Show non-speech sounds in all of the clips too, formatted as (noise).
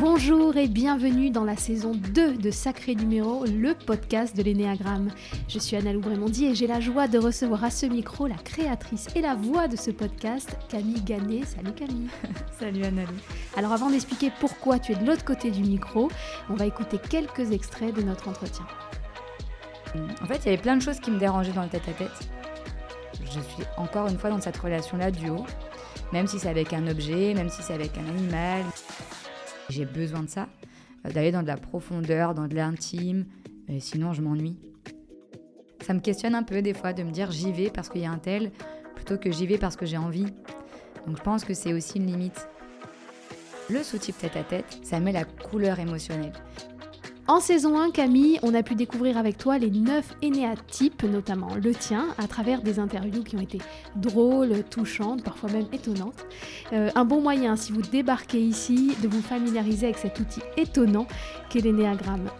Bonjour et bienvenue dans la saison 2 de Sacré Numéro, le podcast de l'énéagramme. Je suis Anna Loubrémondi et j'ai la joie de recevoir à ce micro la créatrice et la voix de ce podcast, Camille Gannet. Salut Camille. (laughs) Salut Anna Alors avant d'expliquer pourquoi tu es de l'autre côté du micro, on va écouter quelques extraits de notre entretien. En fait, il y avait plein de choses qui me dérangeaient dans le tête-à-tête. Je suis encore une fois dans cette relation-là duo, même si c'est avec un objet, même si c'est avec un animal. J'ai besoin de ça, euh, d'aller dans de la profondeur, dans de l'intime, sinon je m'ennuie. Ça me questionne un peu des fois de me dire j'y vais parce qu'il y a un tel, plutôt que j'y vais parce que j'ai envie. Donc je pense que c'est aussi une limite. Le sous-type tête-à-tête, ça met la couleur émotionnelle. En saison 1, Camille, on a pu découvrir avec toi les 9 énéatypes, notamment le tien, à travers des interviews qui ont été drôles, touchantes, parfois même étonnantes. Euh, un bon moyen, si vous débarquez ici, de vous familiariser avec cet outil étonnant qu'est l'énéagramme.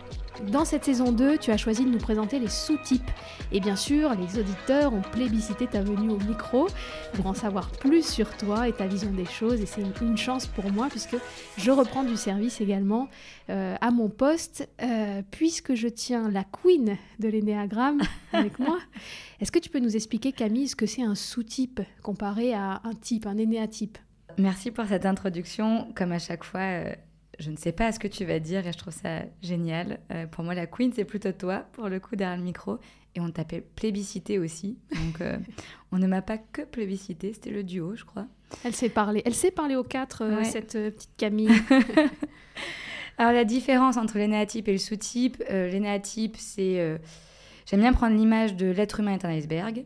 Dans cette saison 2, tu as choisi de nous présenter les sous-types. Et bien sûr, les auditeurs ont plébiscité ta venue au micro pour en savoir plus sur toi et ta vision des choses. Et c'est une, chance pour moi puisque je reprends du service également euh, à mon poste euh, puisque je tiens la queen de l'énéagramme (laughs) avec moi. Est-ce que tu peux nous expliquer, Camille, ce que c'est un sous-type comparé à un type, un énéatype? Merci pour cette introduction. Comme à chaque fois, euh, je ne sais pas ce que tu vas dire et je trouve ça génial. Euh, pour moi, la queen, c'est plutôt toi, pour le coup, derrière le micro. Et on t'appelle plébiscité aussi. Donc, euh, (laughs) on ne m'a pas que plébiscité, c'était le duo, je crois. Elle sait parler. Elle sait parler aux quatre, euh, cette petite Camille. (laughs) (laughs) Alors, la différence entre l'énéatype et le sous-type, l'énéatype, c'est. J'aime bien prendre l'image de l'être humain est un iceberg.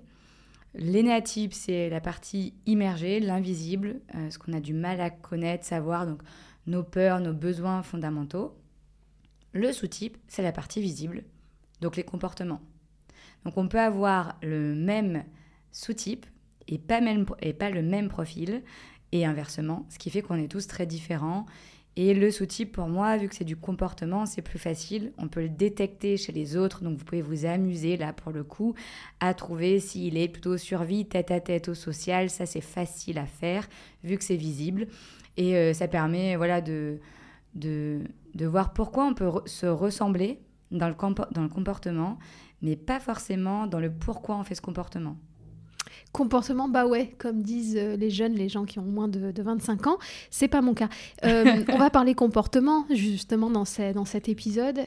L'énéatype, c'est la partie immergée, l'invisible, ce qu'on a du mal à connaître, savoir. Donc, nos peurs, nos besoins fondamentaux. Le sous-type, c'est la partie visible, donc les comportements. Donc on peut avoir le même sous-type et pas, même, et pas le même profil, et inversement, ce qui fait qu'on est tous très différents. Et le sous-type, pour moi, vu que c'est du comportement, c'est plus facile. On peut le détecter chez les autres, donc vous pouvez vous amuser là pour le coup à trouver s'il est plutôt survie tête à tête au social. Ça, c'est facile à faire vu que c'est visible. Et euh, ça permet voilà, de, de, de, voir pourquoi on peut se ressembler dans le, dans le comportement, mais pas forcément dans le pourquoi on fait ce comportement. Comportement, bah ouais, comme disent euh, les jeunes, les gens qui ont moins de, de 25 ans, c'est pas mon cas. Euh, (laughs) on va parler comportement justement dans, dans cet épisode.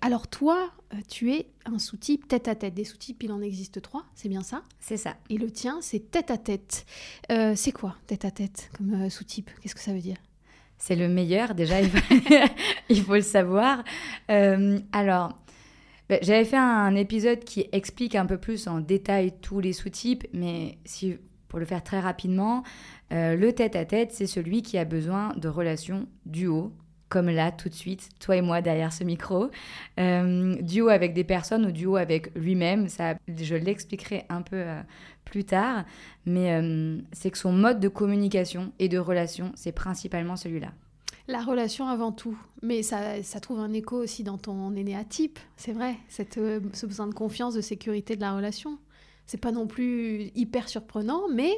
alors toi, tu es un sous-type tête à tête. Des sous-types, il en existe trois, c'est bien ça? C'est ça. Et le tien, c'est tête à tête. c'est quoi tête à tête comme sous-type? Qu'est-ce que ça veut dire? C'est le meilleur, déjà, il faut, (laughs) le savoir. alors, bah, j'avais fait un épisode qui explique un peu plus en détail tous les sous-types, mais si, pour le faire très rapidement, euh, le tête-à-tête, c'est celui qui a besoin de relations duo, comme là, tout de suite, toi et moi derrière ce micro. Euh, duo avec des personnes ou duo avec lui-même, ça, je l'expliquerai un peu euh, plus tard, mais c'est que son mode de communication et de relation, c'est principalement celui-là. La relation avant tout, mais ça, trouve un écho aussi dans ton énéatype, c'est vrai, cette, euh, ce besoin de confiance, de sécurité de la relation. C'est pas non plus hyper surprenant, mais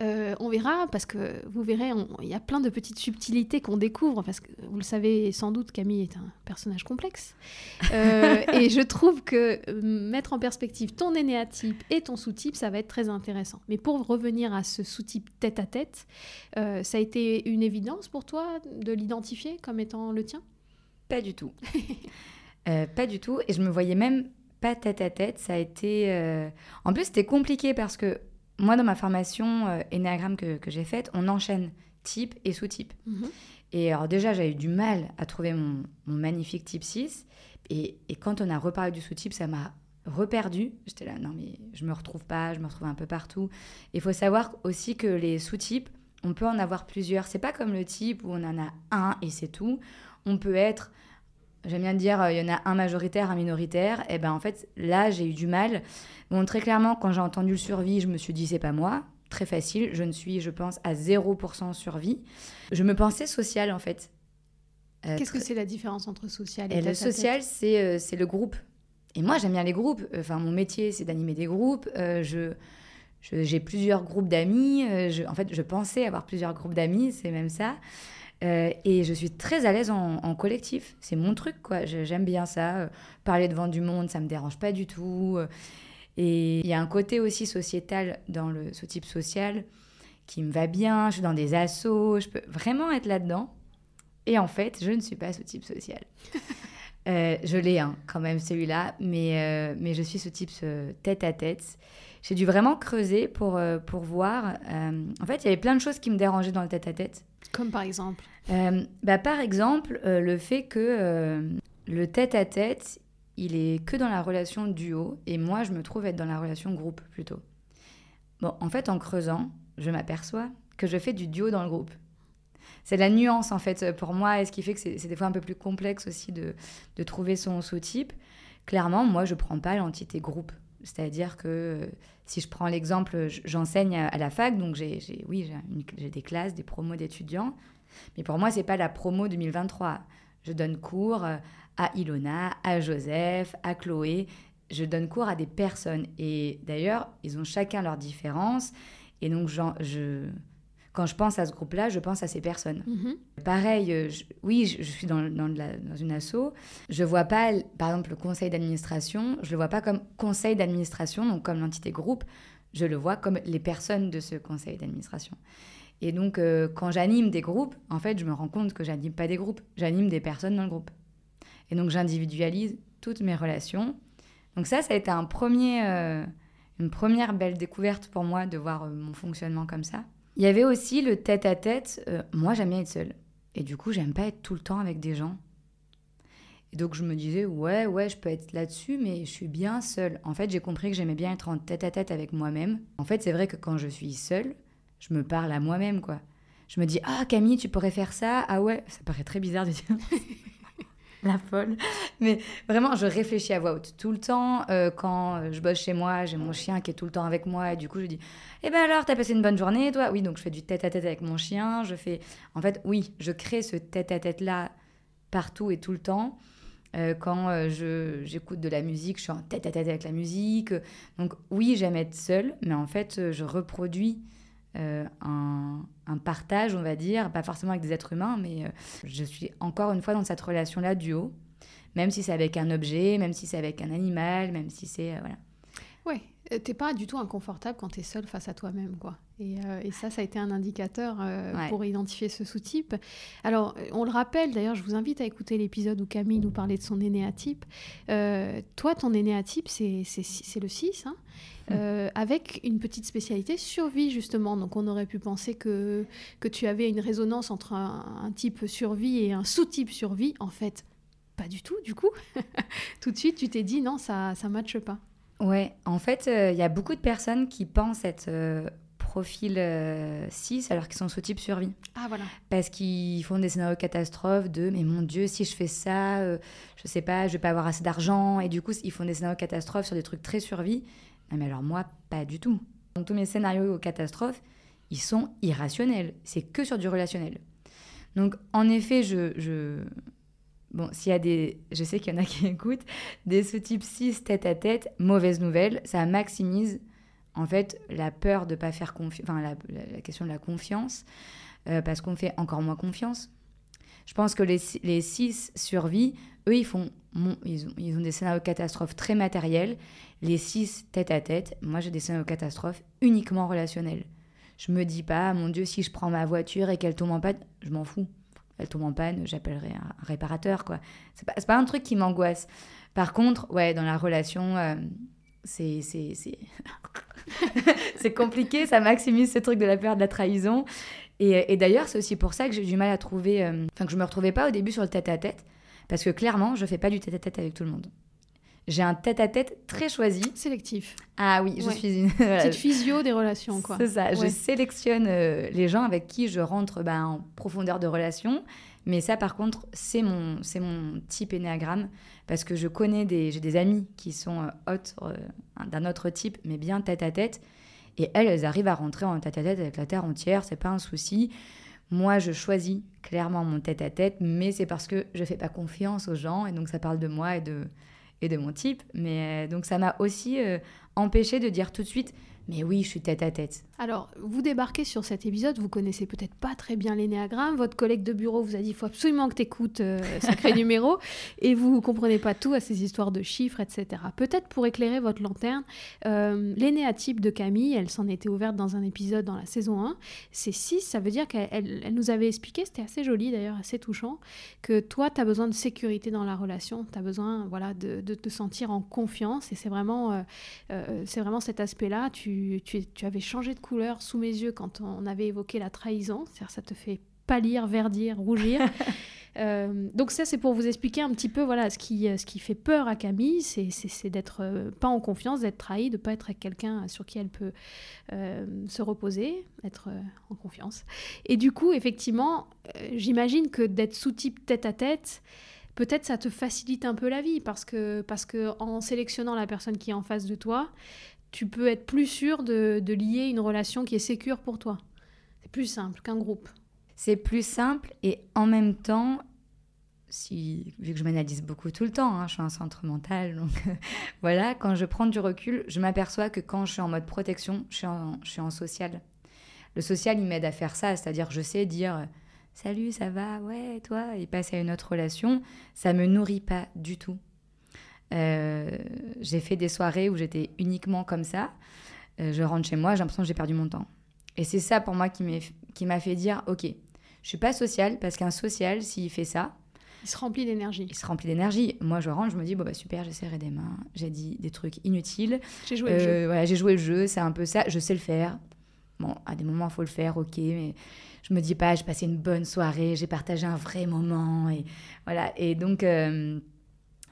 euh, on verra, parce que vous verrez, il y a plein de petites subtilités qu'on découvre, parce que vous le savez sans doute, Camille est un personnage complexe. Euh, et je trouve que euh, mettre en perspective ton énéatype et ton sous-type, ça va être très intéressant. Mais pour revenir à ce sous-type tête à tête, ça a été une évidence pour toi de l'identifier comme étant le tien? Pas du tout. (laughs) pas du tout. Et je me voyais même pas tête à tête. Ça a été. En plus, c'était compliqué parce que moi, dans ma formation euh, Enneagram que, que j'ai faite, on enchaîne type et sous-type. Mhm. Et alors déjà, j'avais eu du mal à trouver mon, mon magnifique type 6. Et, et, quand on a reparlé du sous-type, ça m'a reperdu. J'étais là, non mais je me retrouve pas, je me retrouve un peu partout. Il faut savoir aussi que les sous-types, on peut en avoir plusieurs. C'est pas comme le type où on en a un et c'est tout. On peut être J'aime bien dire, euh, il y en a un majoritaire, un minoritaire. Et ben en fait, là, j'ai eu du mal. Bon, très clairement, quand j'ai entendu le survie, je me suis dit, c'est pas moi. Très facile. Je ne suis, je pense, à 0% survie. Je me pensais sociale, en fait. Euh, Qu'est-ce que c'est la différence entre social et, et Le social, c'est euh, le groupe. Et moi, j'aime bien les groupes. Enfin, mon métier, c'est d'animer des groupes. Euh, je, j'ai plusieurs groupes d'amis. En fait, je pensais avoir plusieurs groupes d'amis, c'est même ça. Euh, et je suis très à l'aise en, collectif. C'est mon truc, quoi. J'aime bien ça. parler devant du monde, ça me dérange pas du tout. Et il y a un côté aussi sociétal dans le, ce type social qui me va bien. Je suis dans des assos, je peux vraiment être là-dedans. Et en fait, je ne suis pas ce type social. (laughs) Euh, je l'ai hein, quand même celui-là, mais, euh, mais je suis ce type tête à tête. J'ai dû vraiment creuser pour, euh, pour voir. en fait, il y avait plein de choses qui me dérangeaient dans le tête à tête. Comme par exemple bah, Par exemple, le fait que le tête à tête, il est que dans la relation duo, et moi, je me trouve être dans la relation groupe plutôt. Bon, en fait, en creusant, je m'aperçois que je fais du duo dans le groupe c'est la nuance en fait pour moi et ce qui fait que c'est des fois un peu plus complexe aussi de, de trouver son sous-type. Clairement, moi je prends pas l'entité groupe. C'est-à-dire que euh, si je prends l'exemple, j'enseigne à la fac, donc j'ai, oui, j'ai des classes, des promos d'étudiants, mais pour moi, c'est pas la promo 2023. Je donne cours euh, à Ilona, à Joseph, à Chloé. Je donne cours à des personnes. Et d'ailleurs, ils ont chacun leurs différences. Et donc, je, quand je pense à ce groupe-là, je pense à ces personnes. Mhm. Pareil, euh, oui, je, suis dans, dans, une asso. Je vois pas, par exemple, le conseil d'administration, je le vois pas comme conseil d'administration, donc comme l'entité groupe, je le vois comme les personnes de ce conseil d'administration. Et donc, euh, quand j'anime des groupes, en fait, je me rends compte que j'anime pas des groupes, j'anime des personnes dans le groupe. Et donc, j'individualise toutes mes relations. Donc ça, ça a été un premier, euh, une première belle découverte pour moi de voir mon fonctionnement comme ça. Il y avait aussi le tête-à-tête. Euh, moi, j'aime bien être seule. Et du coup, j'aime pas être tout le temps avec des gens. Et donc, je me disais, ouais, ouais, je peux être là-dessus, mais je suis bien seule. En fait, j'ai compris que j'aimais bien être en tête-à-tête avec moi-même. En fait, c'est vrai que quand je suis seule, je me parle à moi-même, quoi. Je me dis, ah, Camille, tu pourrais faire ça. Ah ouais, ça paraît très bizarre de dire. (laughs) la folle. Mais vraiment, je réfléchis à voix haute tout le temps. Euh, quand euh, je bosse chez moi, j'ai mon chien qui est tout le temps avec moi. Et du coup, je dis Eh ben alors, t'as passé une bonne journée, toi? Oui, donc je fais du tête à tête avec mon chien. Je fais. En fait, oui, je crée ce tête à tête-là partout et tout le temps. Euh, quand j'écoute de la musique, je suis en tête à tête avec la musique. Donc, oui, j'aime être seule, mais en fait, je reproduis un, un partage, on va dire, pas forcément avec des êtres humains, mais euh, je suis encore une fois dans cette relation-là duo, même si c'est avec un objet, même si c'est avec un animal, même si c'est... Euh, voilà. Ouais, euh, t'es pas du tout inconfortable quand tu es seul face à toi-même, quoi. Et, et, ça, ça a été un indicateur pour identifier ce sous-type. Alors, on le rappelle, d'ailleurs, je vous invite à écouter l'épisode où Camille nous parlait de son énéatype. toi, ton énéatype, c'est le 6, hein euh, avec une petite spécialité survie justement. Donc on aurait pu penser que, que tu avais une résonance entre un, type survie et un sous-type survie. En fait, pas du tout du coup. (laughs) tout de suite, tu t'es dit non, ça ne matche pas. Ouais, en fait, euh, il y a beaucoup de personnes qui pensent être euh, profil 6 alors qu'ils sont sous-type survie. Ah voilà. Parce qu'ils font des scénarios catastrophes de mais mon Dieu, si je fais ça, je sais pas, je vais pas avoir assez d'argent. Et du coup, ils font des scénarios catastrophes sur des trucs très survie. Non, mais alors moi, pas du tout. Donc tous mes scénarios catastrophes, ils sont irrationnels. C'est que sur du relationnel. Donc en effet, je... je... Bon, s'il y a des... Je sais qu'il y en a qui (laughs) écoutent. Des type 6 tête à tête, mauvaise nouvelle, ça maximise en fait la peur de pas faire confiance... Enfin, la, question de la confiance. Euh, parce qu'on fait encore moins confiance. Je pense que les, les 6 survie, eux, ils, font, ils, ont, ils ont des scénarios catastrophes très matériels les six tête à tête, moi j'ai des scénarios catastrophes uniquement relationnels. Je me dis pas, mon Dieu, si je prends ma voiture et qu'elle tombe en panne, je m'en fous. Elle tombe en panne, j'appellerai un réparateur, quoi. C'est pas, pas un truc qui m'angoisse. Par contre, ouais, dans la relation, euh, c'est (laughs) (laughs) compliqué, ça maximise ce truc de la peur de la trahison. Et, et d'ailleurs, c'est aussi pour ça que j'ai du mal à trouver, euh, enfin que je me retrouvais pas au début sur le tête à tête, parce que clairement, je fais pas du tête à tête avec tout le monde. J'ai un tête-à-tête très choisi. Sélectif. Ah oui, je suis une... (laughs) Petite physio des relations, quoi. C'est ça, je sélectionne euh, les gens avec qui je rentre ben, en profondeur de relation. Mais ça, par contre, c'est mon, c'est mon type énéagramme parce que je connais des, j'ai des amis qui sont euh, euh, d'un autre type, mais bien tête-à-tête. Et elles, elles arrivent à rentrer en tête-à-tête avec la terre entière, c'est pas un souci. Moi, je choisis clairement mon tête-à-tête, mais c'est parce que je fais pas confiance aux gens et donc ça parle de moi et de et de mon type. Mais donc ça m'a aussi empêché de dire tout de suite mais oui, je suis tête à tête. Alors, vous débarquez sur cet épisode, vous connaissez peut-être pas très bien l'énéagramme, votre collègue de bureau vous a dit il faut absolument que tu écoutes euh, Sacré (laughs) Numéro, et vous ne comprenez pas tout à ces histoires de chiffres, etc. Peut-être pour éclairer votre lanterne, euh, l'énéatype de Camille, elle s'en était ouverte dans un épisode dans la saison 1, c'est 6, ça veut dire qu'elle elle, nous avait expliqué, c'était assez joli d'ailleurs, assez touchant, que toi, tu as besoin de sécurité dans la relation, tu as besoin voilà, de, de, te sentir en confiance, et c'est vraiment, euh, euh c'est vraiment cet aspect-là, tu tu, avais changé de couleur sous mes yeux quand on avait évoqué la trahison, c'est-à-dire ça te fait pâlir, verdir, rougir. (laughs) Euh, donc ça, c'est pour vous expliquer un petit peu voilà ce qui, ce qui fait peur à Camille, c'est d'être euh, pas en confiance, d'être trahi, de pas être avec quelqu'un sur qui elle peut euh, se reposer, être en confiance. Et du coup, effectivement, j'imagine que d'être sous-type tête à tête, peut-être ça te facilite un peu la vie parce que, parce que en sélectionnant la personne qui est en face de toi, tu peux être plus sûr de, lier une relation qui est sécure pour toi. C'est plus simple qu'un groupe. C'est plus simple et en même temps, si, vu que je m'analyse beaucoup tout le temps, hein, je suis un centre mental, donc (laughs) voilà, quand je prends du recul, je m'aperçois que quand je suis en mode protection, je suis en, je suis en social. Le social, il m'aide à faire ça, c'est-à-dire je sais dire salut, ça va, ouais, toi, et passer à une autre relation, ça me nourrit pas du tout. Euh, j'ai fait des soirées où j'étais uniquement comme ça. Euh, je rentre chez moi, j'ai l'impression que j'ai perdu mon temps. Et c'est ça pour moi qui m'a fait dire, ok, je suis pas social parce qu'un social, s'il fait ça, il se remplit d'énergie. Il se remplit d'énergie. Moi, je rentre, je me dis, bon, bah super, j'ai serré des mains, j'ai dit des trucs inutiles. J'ai joué le jeu. Euh, voilà, j'ai joué le jeu, c'est un peu ça, je sais le faire. Bon, à des moments, il faut le faire, ok, mais je me dis pas, j'ai passé une bonne soirée, j'ai partagé un vrai moment. Et voilà. Et donc.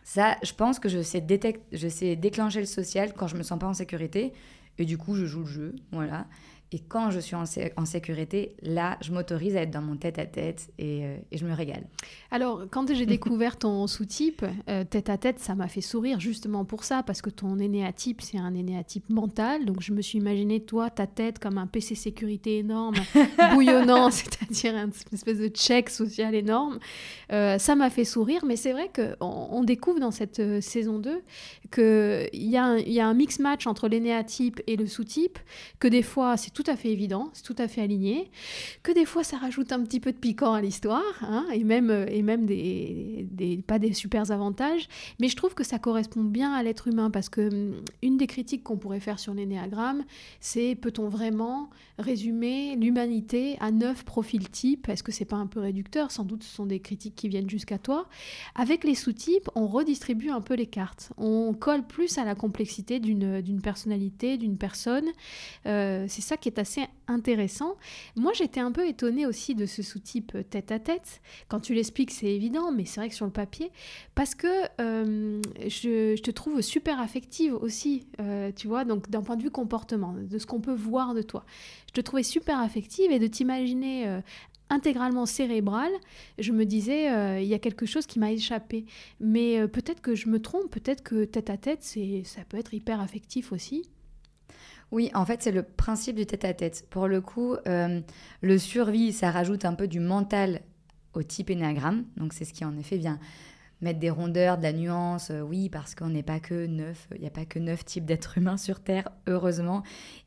Ça, je pense que je sais, je sais déclencher le social quand je me sens pas en sécurité. Et du coup, je joue le jeu. Voilà. Et quand je suis en, sécurité, là, je m'autorise à être dans mon tête-à-tête euh, et, je me régale. Alors, quand j'ai découvert (laughs) ton sous-type, euh, tête-à-tête, ça m'a fait sourire justement pour ça, parce que ton énéatype, c'est un énéatype mental. Donc, je me suis imaginé, toi, ta tête comme un PC sécurité énorme, (laughs) bouillonnant, (laughs) c'est-à-dire une espèce de check social énorme. Euh, ça m'a fait sourire, mais c'est vrai qu'on on découvre dans cette saison 2 qu'il y, a un, un mix-match entre l'énéatype et le sous-type, que des fois, c'est tout à fait évident, c'est tout à fait aligné, que des fois ça rajoute un petit peu de piquant à l'histoire, hein, et même, et même des, pas des super avantages, mais je trouve que ça correspond bien à l'être humain, parce que hum, une des critiques qu'on pourrait faire sur l'énéagramme, c'est peut-on vraiment résumer l'humanité à neuf profils types? Est-ce que c'est pas un peu réducteur? Sans doute ce sont des critiques qui viennent jusqu'à toi. Avec les sous-types, on redistribue un peu les cartes, on plus à la complexité d'une personnalité, d'une personne. Euh, c'est ça qui est assez intéressant. Moi, j'étais un peu étonnée aussi de ce sous-type tête à tête. Quand tu l'expliques, c'est évident, mais c'est vrai que sur le papier, parce que euh, je, te trouve super affective aussi, euh, tu vois, donc d'un point de vue comportement, de ce qu'on peut voir de toi. Je te trouvais super affective et de t'imaginer intégralement cérébral, je me disais, il y a quelque chose qui m'a échappé. Mais peut-être que je me trompe, peut-être que tête à tête, c'est, ça peut être hyper affectif aussi. Oui, en fait, c'est le principe du tête-à-tête. Pour le coup, euh, le survie, ça rajoute un peu du mental au type énagramme. Donc, c'est ce qui, en effet, vient mettre des rondeurs, de la nuance. Euh, oui, parce qu'on n'est pas que neuf. Il n'y a pas que neuf types d'êtres humains sur Terre, heureusement.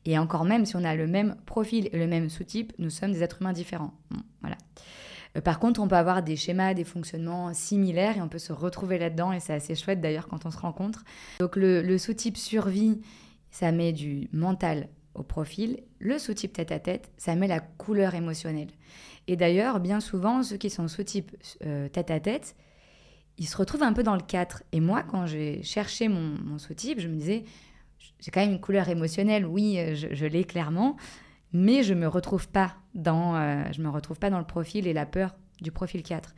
Et encore même, si on a le même profil et le même sous-type, nous sommes des êtres humains différents. voilà. Euh, par contre, on peut avoir des schémas, des fonctionnements similaires et on peut se retrouver là-dedans. Et c'est assez chouette d'ailleurs quand on se rencontre. Donc, le, sous-type survie ça met du mental au profil. Le sous-type tête-à-tête, ça met la couleur émotionnelle. Et d'ailleurs, bien souvent, ceux qui sont sous-type euh, ils se retrouvent un peu dans le 4. Et moi, quand j'ai cherché mon, sous-type, je me disais, j'ai quand même une couleur émotionnelle, oui, euh, je, l'ai clairement, mais je me retrouve pas dans, euh, me retrouve pas dans le profil et la peur du profil 4.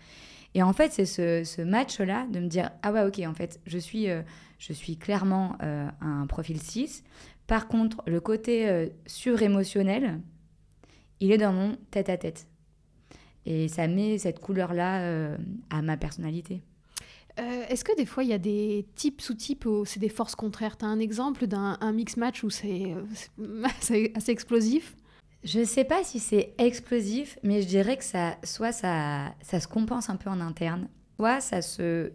Et en fait, c'est ce, match-là de me dire Ah ouais, ok, en fait, je suis, euh, je suis clairement un profil 6. Par contre, le côté surémotionnel, il est dans mon tête-à-tête. Et ça met cette couleur-là à ma personnalité. Est-ce que des fois il y a des types sous-types c'est des forces contraires? Tu as un exemple d'un mix match où c'est (laughs) assez explosif? Je ne sais pas si c'est explosif, mais je dirais que ça, soit ça, ça se compense un peu en interne, soit ça se,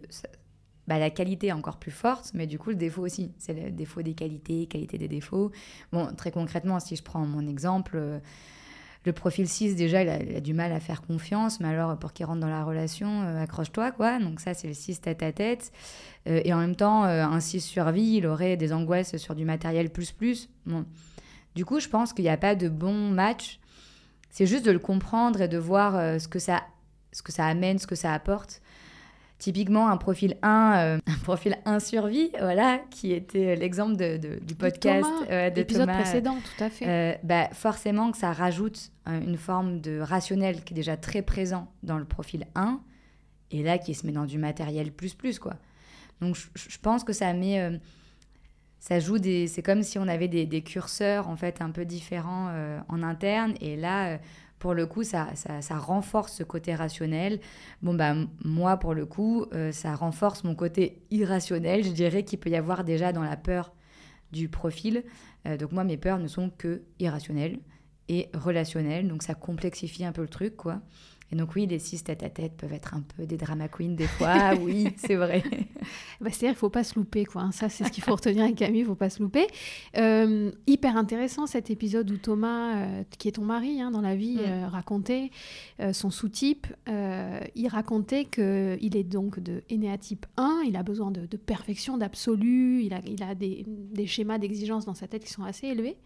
bah, la qualité est encore plus forte, mais du coup, le défaut aussi. C'est le défaut des qualités, qualité des défauts. Bon, très concrètement, si je prends mon exemple, euh, le profil 6, déjà, il a, du mal à faire confiance, mais alors, pour qu'il rentre dans la relation, euh, accroche-toi, quoi. Donc, ça, c'est le 6 tête à tête. Euh, et en même temps, un 6 survie, il aurait des angoisses sur du matériel plus plus. Du coup, je pense qu'il n'y a pas de bon match. C'est juste de le comprendre et de voir ce, que ça, ce que ça amène, ce que ça apporte. Typiquement, un profil 1, euh, (laughs) un profil 1 survie, voilà, qui était l'exemple de, du podcast de l'épisode précédent, tout à fait. Euh, bah, forcément que ça rajoute euh, une forme de rationnel qui est déjà très présent dans le profil 1, et là qui se met dans du matériel plus plus, quoi. Donc je, pense que ça met... ça joue des... C'est comme si on avait des, des, curseurs, en fait, un peu différents en interne, et là pour le coup, ça, ça, renforce ce côté rationnel. Bon, bah, moi, pour le coup, euh, ça renforce mon côté irrationnel, je dirais, qu'il peut y avoir déjà dans la peur du profil. Euh, donc, moi, mes peurs ne sont que irrationnelles et relationnelles. Donc, ça complexifie un peu le truc, quoi. Et donc oui, les six tête à tête peuvent être un peu des drama queens des fois, (laughs) oui, c'est vrai. (laughs) bah, C'est-à-dire qu'il faut pas se louper, quoi. Hein. Ça, c'est ce qu'il faut retenir avec Camille, il faut pas se louper. Euh, hyper intéressant cet épisode où Thomas, euh, qui est ton mari hein, dans la vie, mm. euh, racontait son sous-type. il racontait qu'il est donc de Enéatype 1, il a besoin de, perfection, d'absolu, il a, il a des, des schémas d'exigence dans sa tête qui sont assez élevés.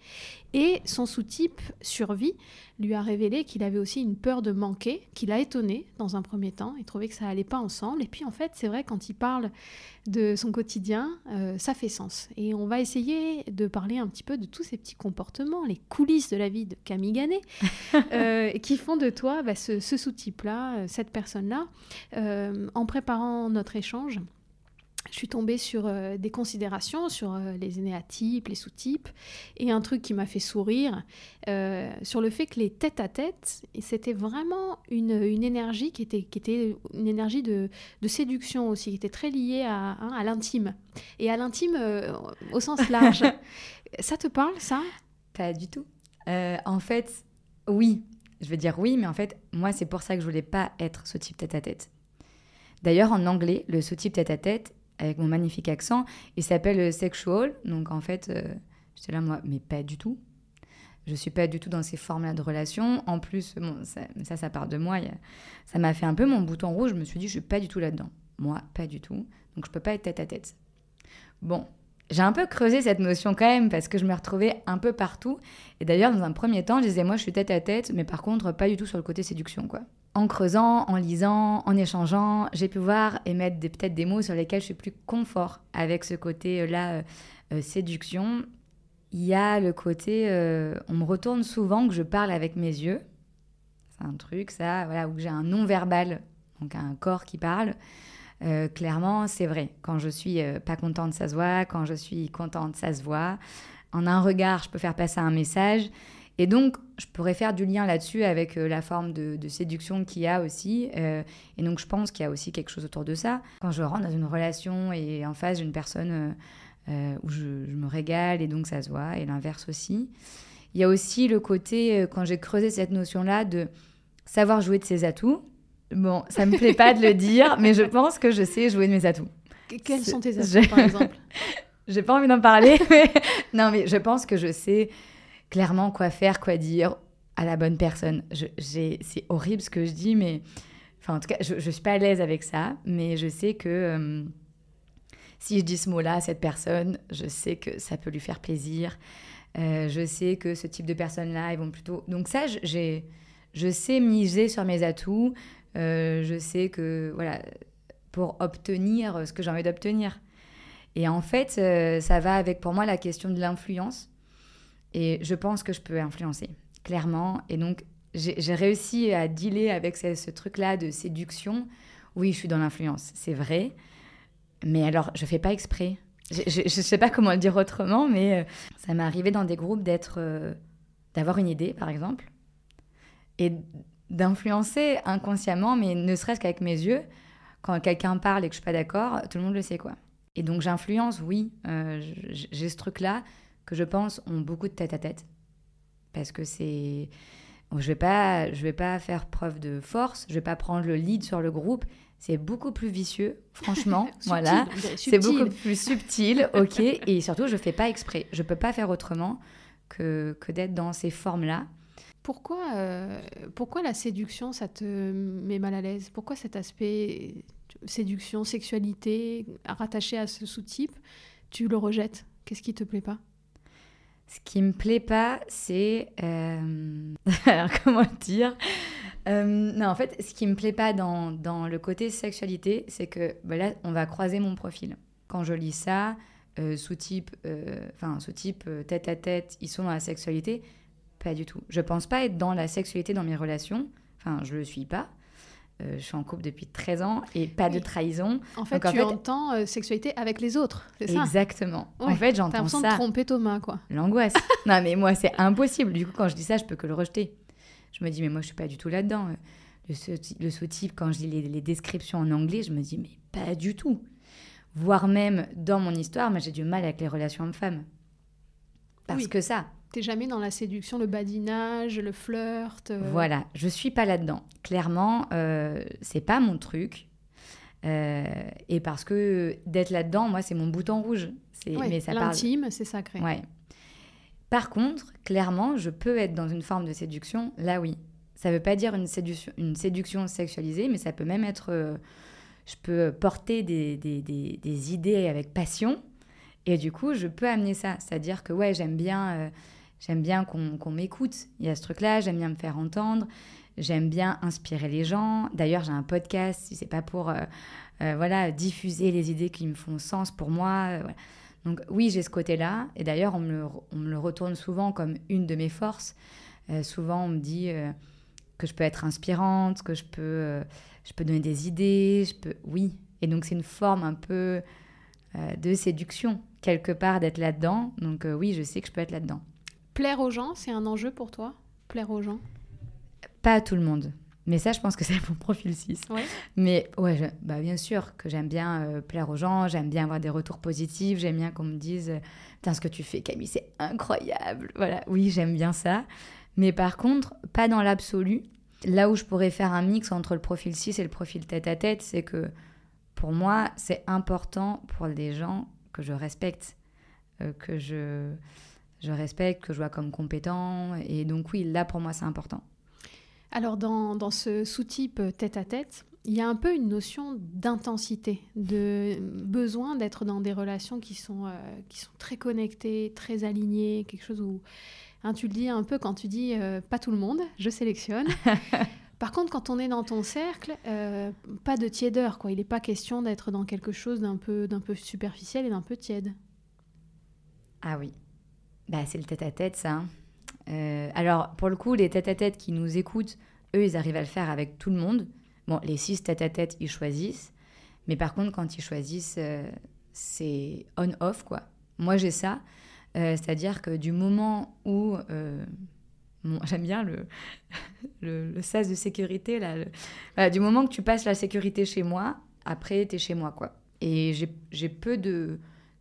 Et son sous-type survie lui a révélé qu'il avait aussi une peur de manquer, qu'il a étonné dans un premier temps. Il trouvait que ça allait pas ensemble. Et puis en fait, c'est vrai, quand il parle de son quotidien, euh, ça fait sens. Et on va essayer de parler un petit peu de tous ces petits comportements, les coulisses de la vie de Camille Ganet, (laughs) euh, qui font de toi bah, ce, sous-type-là, euh, cette personne-là. en préparant notre échange, je suis tombée sur euh, des considérations sur euh, les énéatypes, les sous-types, et un truc qui m'a fait sourire, euh, sur le fait que les tête-à-tête, c'était vraiment une, une, énergie qui était, qui était une énergie de, de séduction aussi, qui était très liée à, hein, à l'intime, et à l'intime au sens large. (laughs) ça te parle, ça? Pas du tout. en fait, oui, je vais dire oui, mais en fait, moi, c'est pour ça que je voulais pas être ce type tête-à-tête. D'ailleurs, en anglais, le sous-type tête-à-tête, avec mon magnifique accent. Il s'appelle sexual. Donc en fait, euh, j'étais là, moi, mais pas du tout. Je suis pas du tout dans ces formes-là de relation. En plus, bon, ça, ça, part de moi. ça m'a fait un peu mon bouton rouge. Je me suis dit, je suis pas du tout là-dedans. Moi, pas du tout. Donc je peux pas être tête à tête. Bon, j'ai un peu creusé cette notion quand même parce que je me retrouvais un peu partout. Et d'ailleurs, dans un premier temps, je disais, moi, je suis tête à tête, mais par contre, pas du tout sur le côté séduction, quoi en creusant, en lisant, en échangeant, j'ai pu voir et mettre peut-être des mots sur lesquels je suis plus confort avec ce côté-là, euh, euh, séduction. Il y a le côté, euh, on me retourne souvent que je parle avec mes yeux. C'est un truc, ça, voilà, où j'ai un non-verbal, donc un corps qui parle. clairement, c'est vrai. Quand je suis pas contente, ça se voit. Quand je suis contente, ça se voit. En un regard, je peux faire passer un message. Et donc, je pourrais faire du lien là-dessus avec euh, la forme de, séduction qu'il y a aussi. Euh, et donc, je pense qu'il y a aussi quelque chose autour de ça. Quand je rentre dans une relation et en face d'une personne euh, où je, me régale et donc ça se voit, et l'inverse aussi. Il y a aussi le côté, quand j'ai creusé cette notion-là, de savoir jouer de ses atouts. Bon, ça me plaît pas de le dire, mais je pense que je sais jouer de mes atouts. Quels sont tes atouts, par exemple? (laughs) J'ai pas envie d'en parler, (laughs) mais non, mais je pense que je sais clairement quoi faire, quoi dire à la bonne personne. C'est horrible ce que je dis, mais enfin, en tout cas, je ne suis pas à l'aise avec ça, mais je sais que euh, si je dis ce mot-là à cette personne, je sais que ça peut lui faire plaisir. Euh, je sais que ce type de personnes-là, ils vont plutôt. Donc, ça, j'ai, je sais miser sur mes atouts. Euh, je sais que, voilà, pour obtenir ce que j'ai envie d'obtenir. Et en fait, ça va avec pour moi la question de l'influence. Et je pense que je peux influencer, clairement. Et donc, j'ai réussi à dealer avec ce, truc-là de séduction. Oui, je suis dans l'influence, c'est vrai. Mais alors, je fais pas exprès. Je ne sais pas comment le dire autrement, mais euh, ça m'est arrivé dans des groupes d'être, euh, d'avoir une idée, par exemple, et d'influencer inconsciemment, mais ne serait-ce qu'avec mes yeux. Quand quelqu'un parle et que je suis pas d'accord, tout le monde le sait, quoi. Et donc j'influence, oui, euh, j'ai ce truc-là que je pense ont beaucoup de tête à tête. Parce que c'est. Je vais pas, je vais pas faire preuve de force, je vais pas prendre le lead sur le groupe. c'est beaucoup plus vicieux, franchement. (laughs) Subtil, voilà. C'est beaucoup plus subtil, ok. Et surtout, je fais pas exprès. Je peux pas faire autrement que, que d'être dans ces formes-là. Pourquoi, euh, pourquoi la séduction, ça te met mal à l'aise? Pourquoi cet aspect séduction, sexualité, rattaché à ce sous-type, tu le rejettes? Qu'est-ce qui te plaît pas? Ce qui me plaît pas, c'est. euh, (laughs) Alors, comment dire Euh, Non, en fait, ce qui me plaît pas dans, dans le côté sexualité, c'est que bah là, on va croiser mon profil. Quand je lis ça, euh, sous-type, sous-type tête à tête, ils sont dans la sexualité. Pas du tout. Je pense pas être dans la sexualité dans mes relations. Enfin, je le suis pas. Euh, je suis en couple depuis 13 ans et pas de trahison. En fait, Donc, en tu fait- entends euh, sexualité avec les autres, c'est ça? Exactement. Ouais, En fait, T'as j'entends l'impression ça. de tromper Thomas, quoi. L'angoisse. (laughs) non, mais moi, c'est impossible. Du coup, quand je dis ça, je peux que le rejeter. Je me dis, mais moi, je suis pas du tout là-dedans. Le, sous- le sous-type, quand je lis les, les descriptions en anglais, je me dis, mais pas du tout. Voire même dans mon histoire, j'ai du mal avec les relations hommes-femmes. Parce Oui. que ça, T'es jamais dans la séduction, le badinage, le flirt. euh, voilà, je suis pas là-dedans. Clairement, euh, c'est pas mon truc. Euh, et parce que d'être là-dedans, moi, c'est mon bouton rouge. C'est, ouais, mais ça parle. L'intime, c'est sacré. Ouais. Par contre, clairement, je peux être dans une forme de séduction, là oui. Ça veut pas dire une séduction, une séduction sexualisée, mais ça peut même être... euh, je peux porter des, des, des- des idées avec passion, et du coup, je peux amener ça. C'est-à-dire que, ouais, j'aime bien, j'aime bien qu'on m'écoute. Il y a ce truc-là, j'aime bien me faire entendre, j'aime bien inspirer les gens. D'ailleurs, j'ai un podcast, si c'est pas pour... euh, euh, voilà, diffuser les idées qui me font sens pour moi. euh. Donc oui, j'ai ce côté-là. Et d'ailleurs, on, on me le retourne souvent comme une de mes forces. Souvent, on me dit que je peux être inspirante, que je peux, je peux donner des idées. Je peux... Oui. Et donc, c'est une forme un peu de séduction, quelque part, d'être là-dedans. Donc oui, je sais que je peux être là-dedans. Plaire aux gens, c'est un enjeu pour toi Plaire aux gens? Pas à tout le monde. Mais ça, je pense que (laughs) c'est mon profil 6. Ouais. Mais ouais, je- bah, bien sûr que j'aime bien euh, plaire aux gens, j'aime bien avoir des retours positifs, j'aime bien qu'on me dise euh, Putain, ce que tu fais, Camille, c'est incroyable. Voilà, oui, j'aime bien ça. Mais par contre, pas dans l'absolu. Là où je pourrais faire un mix entre le profil 6 et le profil tête à tête, c'est que pour moi, c'est important pour les gens que je respecte, euh, que je, je respecte, que je vois comme compétent. Et donc, oui, là, pour moi, c'est important. Alors, dans, dans ce sous-type tête-à-tête, il y a un peu une notion d'intensité, de besoin d'être dans des relations qui sont, euh, qui sont très connectées, très alignées, quelque chose où... hein, tu le dis un peu quand tu dis euh, pas tout le monde, je sélectionne. (laughs) Par contre, quand on est dans ton cercle, euh, pas de tiédeur, quoi. Il n'est pas question d'être dans quelque chose d'un peu, d'un peu superficiel et d'un peu tiède. Ah oui, bah, c'est le tête-à-tête, ça. hein. Euh, alors, pour le coup, les tête-à-tête qui nous écoutent, eux, ils arrivent à le faire avec tout le monde. Bon, les six tête-à-tête, ils choisissent. Mais par contre, quand ils choisissent, euh, c'est on-off, quoi. Moi, j'ai ça. Euh, C'est-à-dire que du moment où... (laughs) J'aime bien le, (laughs) le, le sas de sécurité, là. du moment que tu passes la sécurité chez moi, après, t'es chez moi, quoi. Et j'ai peu de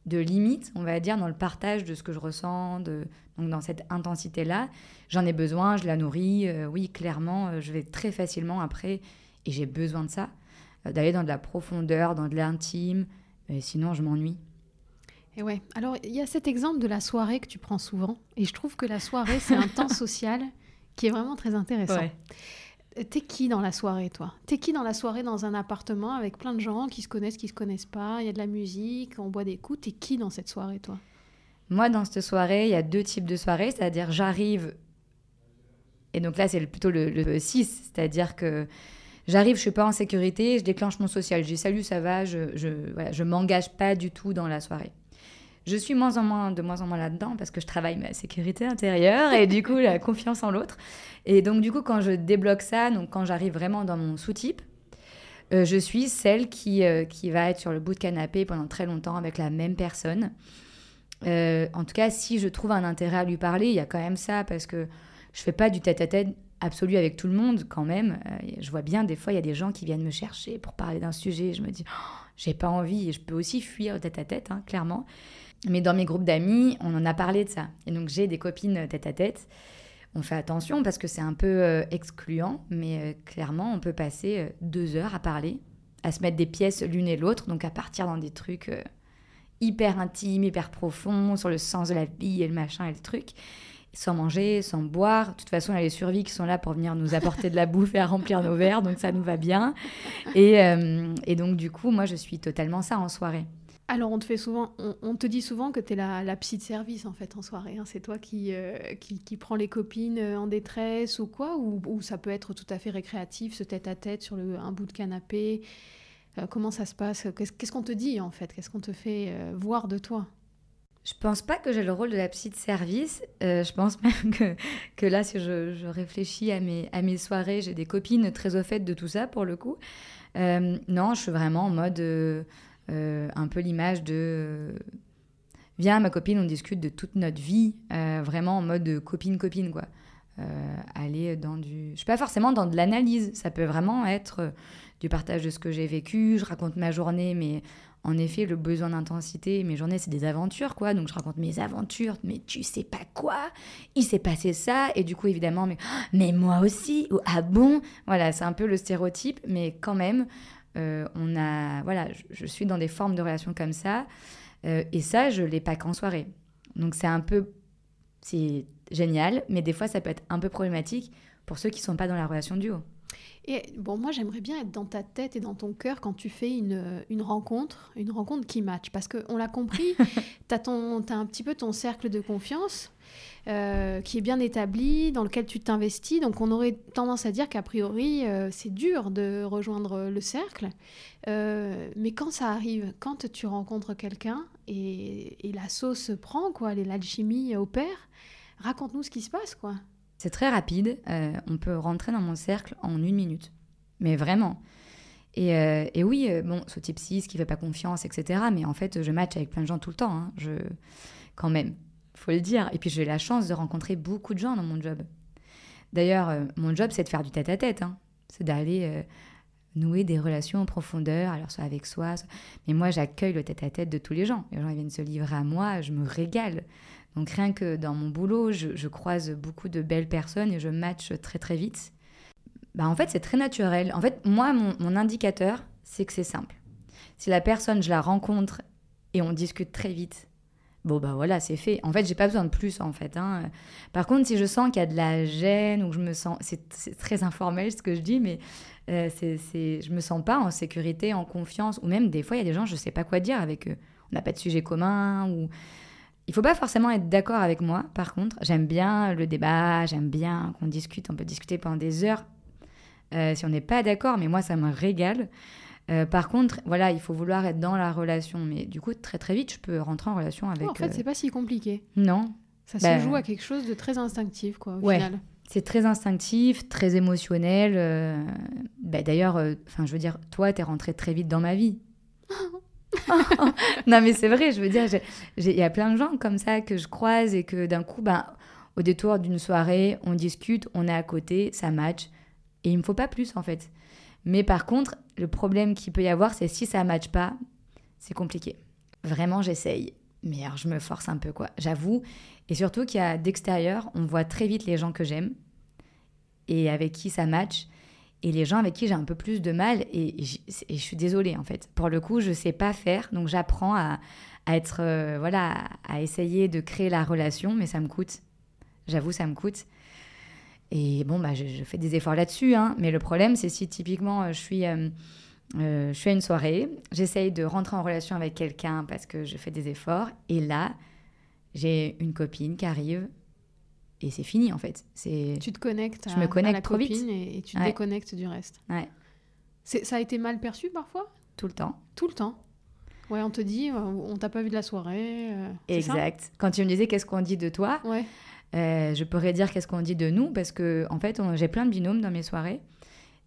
de limites, on va dire, dans le partage de ce que je ressens, de, donc dans cette intensité-là. J'en ai besoin, je la nourris. euh, oui, clairement, euh, je vais très facilement après, et j'ai besoin de ça, euh, d'aller dans de la profondeur, dans de l'intime. sinon, je m'ennuie. Et ouais. Alors, il y a cet exemple de la soirée que tu prends souvent. Et je trouve que la soirée, c'est un temps (laughs) social qui est vraiment très intéressant. Euh, T'es qui dans la soirée, toi? T'es qui dans la soirée dans un appartement avec plein de gens qui se connaissent, qui se connaissent pas? Il y a de la musique, on boit des coups. T'es qui dans cette soirée, toi? Moi, dans cette soirée, il y a deux types de soirées, c'est-à-dire j'arrive, et donc là, c'est le- plutôt le, 6, c'est-à-dire que j'arrive, je suis pas en sécurité, je déclenche mon social, je dis salut, ça va, je, je, je m'engage pas du tout dans la soirée. Je suis moins en moins, de moins en moins là-dedans parce que je travaille ma sécurité intérieure et du coup la (laughs) confiance en l'autre. Et donc du coup quand je débloque ça, donc quand j'arrive vraiment dans mon sous-type, euh, je suis celle qui, euh, qui va être sur le bout de canapé pendant très longtemps avec la même personne. Euh, en tout cas, si je trouve un intérêt à lui parler, il y a quand même ça parce que je fais pas du tête-à-tête absolu avec tout le monde quand même. Je vois bien des fois il y a des gens qui viennent me chercher pour parler d'un sujet. Je me dis Oh, j'ai pas envie et je peux aussi fuir tête-à-tête, hein, clairement. Mais dans mes groupes d'amis, on en a parlé de ça. Et donc j'ai des copines tête-à-tête. On fait attention parce que c'est un peu euh, excluant, mais euh, clairement on peut passer euh, deux heures à parler à se mettre des pièces l'une et l'autre, donc à partir dans des trucs euh, hyper intimes, hyper profonds, sur le sens de la vie et le machin et le truc, sans manger, sans boire. De toute façon, il y a les survies qui sont là pour venir nous apporter de la (laughs) bouffe et à remplir nos verres, donc ça nous va bien. Et, euh, et donc, du coup, moi, je suis totalement ça en soirée. Alors, on te fait souvent, on, te dit souvent que tu es la, psy de service en fait en soirée. Hein. C'est toi qui, euh, qui, qui, prend les copines en détresse ou quoi, ou, ça peut être tout à fait récréatif, ce tête à tête sur le, un bout de canapé. Euh, comment ça se passe? Qu'est-ce qu'on te dit en fait? Qu'est-ce qu'on te fait euh, voir de toi? Je pense pas que j'ai le rôle de la psy de service. Euh, je pense (laughs) même que, que là, si je, réfléchis à mes, à mes soirées, j'ai des copines très au fait de tout ça pour le coup. non, je suis vraiment en mode un peu l'image de viens ma copine, on discute de toute notre vie, vraiment en mode copine-copine quoi. aller dans du. Je suis pas forcément dans de l'analyse, ça peut vraiment être du partage de ce que j'ai vécu, je raconte ma journée, mais en effet, le besoin d'intensité, mes journées, c'est des aventures, quoi. Donc, je raconte mes aventures, mais tu sais pas quoi, il s'est passé ça, et du coup, évidemment, mais, mais moi aussi, ou ah bon? Voilà, c'est un peu le stéréotype, mais quand même, euh, on a. Voilà, je, suis dans des formes de relations comme ça, euh, et ça, je l'ai pas qu'en soirée. Donc, c'est un peu. C'est génial, mais des fois, ça peut être un peu problématique pour ceux qui sont pas dans la relation duo. Et bon, moi, j'aimerais bien être dans ta tête et dans ton cœur quand tu fais une, une rencontre, une rencontre qui match. Parce qu'on l'a compris, tu as, as, un petit peu ton cercle de confiance euh, qui est bien établi, dans lequel tu t'investis. Donc, on aurait tendance à dire qu'a priori, euh, c'est dur de rejoindre le cercle. Euh, mais quand ça arrive, quand tu rencontres quelqu'un et, la sauce prend, quoi, l'alchimie opère, raconte-nous ce qui se passe, quoi. C'est très rapide. On peut rentrer dans mon cercle en une minute. Mais vraiment. Et, oui, bon, ce type 6 qui fait pas confiance, etc. Mais en fait, je match avec plein de gens tout le temps. Hein. Je... Quand même, faut le dire. Et puis, j'ai la chance de rencontrer beaucoup de gens dans mon job. D'ailleurs, mon job, c'est de faire du tête-à-tête. Hein. C'est d'aller nouer des relations en profondeur, alors soit avec soi. Mais moi, j'accueille le tête-à-tête de tous les gens. Les gens viennent se livrer à moi, je me régale. Donc rien que dans mon boulot, je, croise beaucoup de belles personnes et je match très très vite. Bah, en fait, c'est très naturel. En fait, moi, mon, indicateur, c'est que c'est simple. Si la personne, je la rencontre et on discute très vite, bon bah voilà, c'est fait. En fait, j'ai pas besoin de plus en fait. Hein. Par contre, si je sens qu'il y a de la gêne ou que je me sens, c'est très informel ce que je dis, mais euh, c'est, je me sens pas en sécurité, en confiance, ou même des fois il y a des gens je sais pas quoi dire avec eux. On n'a pas de sujet commun ou il faut pas forcément être d'accord avec moi, par contre. J'aime bien le débat, j'aime bien qu'on discute, on peut discuter pendant des heures euh, si on n'est pas d'accord, mais moi, ça me régale. Euh, par contre, voilà, il faut vouloir être dans la relation. Mais du coup, très très vite, je peux rentrer en relation avec. en fait, c'est pas si compliqué. Non. Ça se bah, joue à quelque chose de très instinctif, quoi, au ouais. final. C'est très instinctif, très émotionnel. Euh, bah, d'ailleurs, enfin, je veux dire, toi, tu es rentré très vite dans ma vie. (laughs) (laughs) non, mais c'est vrai, je veux dire, il y a plein de gens comme ça que je croise et que d'un coup, ben, au détour d'une soirée, on discute, on est à côté, ça match. Et il me faut pas plus, en fait. Mais par contre, le problème qu'il peut y avoir, c'est si ça match pas, c'est compliqué. Vraiment, j'essaye. Mais alors, je me force un peu, quoi. J'avoue. Et surtout qu'il y a d'extérieur, on voit très vite les gens que j'aime et avec qui ça match et les gens avec qui j'ai un peu plus de mal, et, je suis désolée en fait. Pour le coup, je sais pas faire, donc j'apprends à, être, euh, voilà, à essayer de créer la relation, mais ça me coûte. J'avoue, ça me coûte. Et bon, bah, je, fais des efforts là-dessus, hein, mais le problème, c'est si typiquement euh, je suis, euh, je suis à une soirée, j'essaye de rentrer en relation avec quelqu'un parce que je fais des efforts, et là, j'ai une copine qui arrive et c'est fini en fait. C'est tu te connectes je me connecte la trop vite et, tu te déconnectes du reste. Ouais. Ça a été mal perçu parfois? Tout le temps. Tout le temps. Ouais, on te dit, euh, on t'a pas vu de la soirée. Euh, exact. Quand tu me disais qu'est-ce qu'on dit de toi, ouais. Euh, je pourrais dire qu'est-ce qu'on dit de nous parce que en fait, j'ai plein de binômes dans mes soirées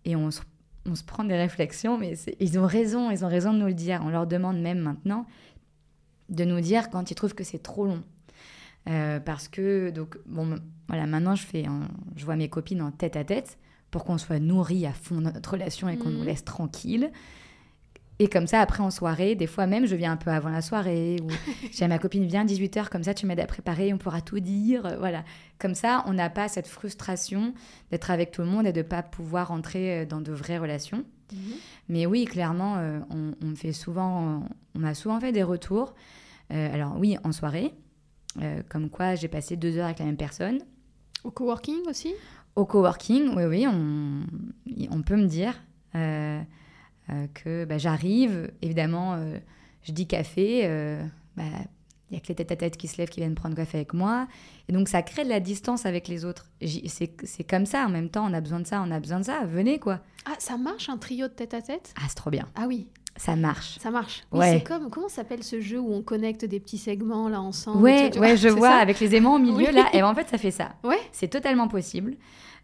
et on se, on se prend des réflexions, mais ils ont raison, ils ont raison de nous le dire. On leur demande même maintenant de nous dire quand ils trouvent que c'est trop long. Euh, parce que, donc, bon, voilà, maintenant je, fais je vois mes copines en tête à tête pour qu'on soit nourris à fond notre relation et qu'on nous mhm. laisse tranquille. Et comme ça, après en soirée, des fois même, je viens un peu avant la soirée, ou (laughs) j'ai ma copine, viens 18h, comme ça tu m'aides à préparer, on pourra tout dire. euh, Voilà. Comme ça, on n'a pas cette frustration d'être avec tout le monde et de ne pas pouvoir entrer euh, dans de vraies relations. Mais oui, clairement, euh, on, on fait souvent, on m'a souvent fait des retours. Euh, alors oui, en soirée, euh, comme quoi j'ai passé deux heures avec la même personne. Au coworking aussi? Au coworking, oui, oui, on, on peut me dire que bah, j'arrive, évidemment, euh, je dis café, euh, bah, il y a que les tête-à-tête qui se lèvent qui viennent prendre café avec moi. Et donc, ça crée de la distance avec les autres. C'est comme ça, en même temps, on a besoin de ça, on a besoin de ça, venez quoi. Ah, ça marche un trio de tête à tête Ah, c'est trop bien, Ah oui, ça marche. ça marche. Oui, Ouais. C'est comme, comment s'appelle ce jeu où on connecte des petits segments là ensemble Ouais, tu- ouais, je (laughs) vois, avec les aimants au milieu Oui. là. Et ben, en fait, ça fait ça. Ouais. C'est totalement possible.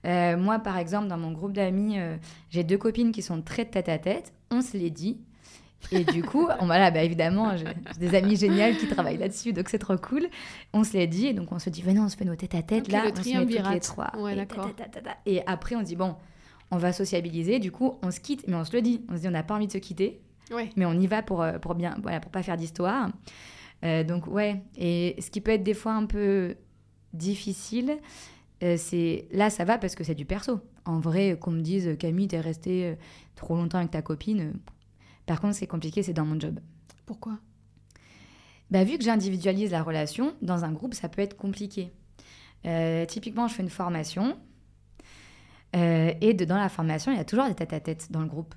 Euh, moi, par exemple, dans mon groupe d'amis, euh, j'ai deux copines qui sont très tête à tête. On se les dit. Et du coup, on, voilà, bah, évidemment, j'ai des amis géniales qui travaillent là-dessus, donc c'est trop cool. On se les dit, et donc on se dit, venez, on se fait nos tête à tête là, le on se met toutes les trois. Ouais, et, ta, ta, ta, et après, on se dit, bon, on va sociabiliser, du coup, on se quitte, mais on se le dit. On se dit, on n'a pas envie de se quitter, Ouais. mais on y va pour, euh, pour bien, voilà, pour pas faire d'histoire. Euh, donc ouais, et ce qui peut être des fois un peu difficile, euh, c'est là ça va parce que c'est du perso. En vrai, qu'on me dise Camille, t'es restée trop longtemps avec ta copine. Par contre, c'est compliqué, c'est dans mon job. Pourquoi? Bah, vu que j'individualise la relation, dans un groupe, ça peut être compliqué. Euh, typiquement, je fais une formation. euh, et de- dans la formation, il y a toujours des tête-à-tête dans le groupe.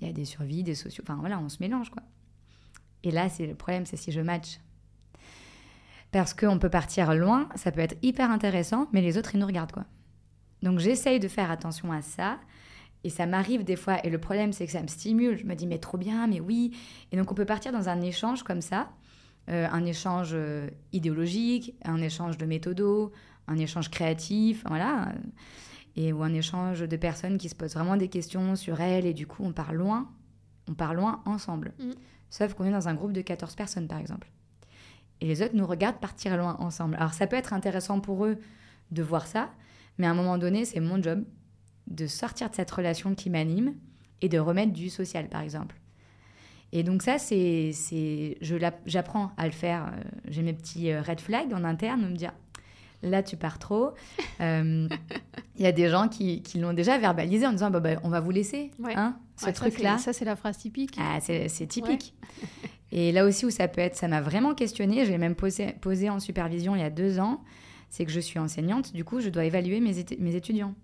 Il y a des survies, des sociaux. Enfin, voilà, on se mélange, quoi. Et là, c'est le problème, c'est si je match. Parce qu'on peut partir loin, ça peut être hyper intéressant, mais les autres, ils nous regardent, quoi. Donc, j'essaye de faire attention à ça. Et ça m'arrive des fois. Et le problème, c'est que ça me stimule. Je me dis, mais trop bien, mais oui. Et donc, on peut partir dans un échange comme ça. Euh, un échange euh, idéologique, un échange de méthodos, un échange créatif, voilà. Et, ou un échange de personnes qui se posent vraiment des questions sur elles. Et du coup, on part loin. On part loin ensemble. Mm. Sauf qu'on est dans un groupe de 14 personnes, par exemple. Et les autres nous regardent partir loin ensemble. Alors, ça peut être intéressant pour eux de voir ça. Mais à un moment donné, c'est mon job de sortir de cette relation qui m'anime et de remettre du social, par exemple. Et donc ça, c'est, c'est, je j'apprends à le faire. Euh, J'ai mes petits euh, red flags en interne, de me dire, là, tu pars trop. (laughs) Euh, Il y a des gens qui, qui l'ont déjà verbalisé en disant, bah, bah, on va vous laisser, Ouais. hein, ce Ouais, truc-là. c'est- Ça, c'est la phrase typique. Ah, c'est, typique. Et là aussi où ça peut être, ça m'a vraiment questionné. J'ai même posé, posé en supervision il y a deux ans. C'est que je suis enseignante, du coup, je dois évaluer mes, mes étudiants.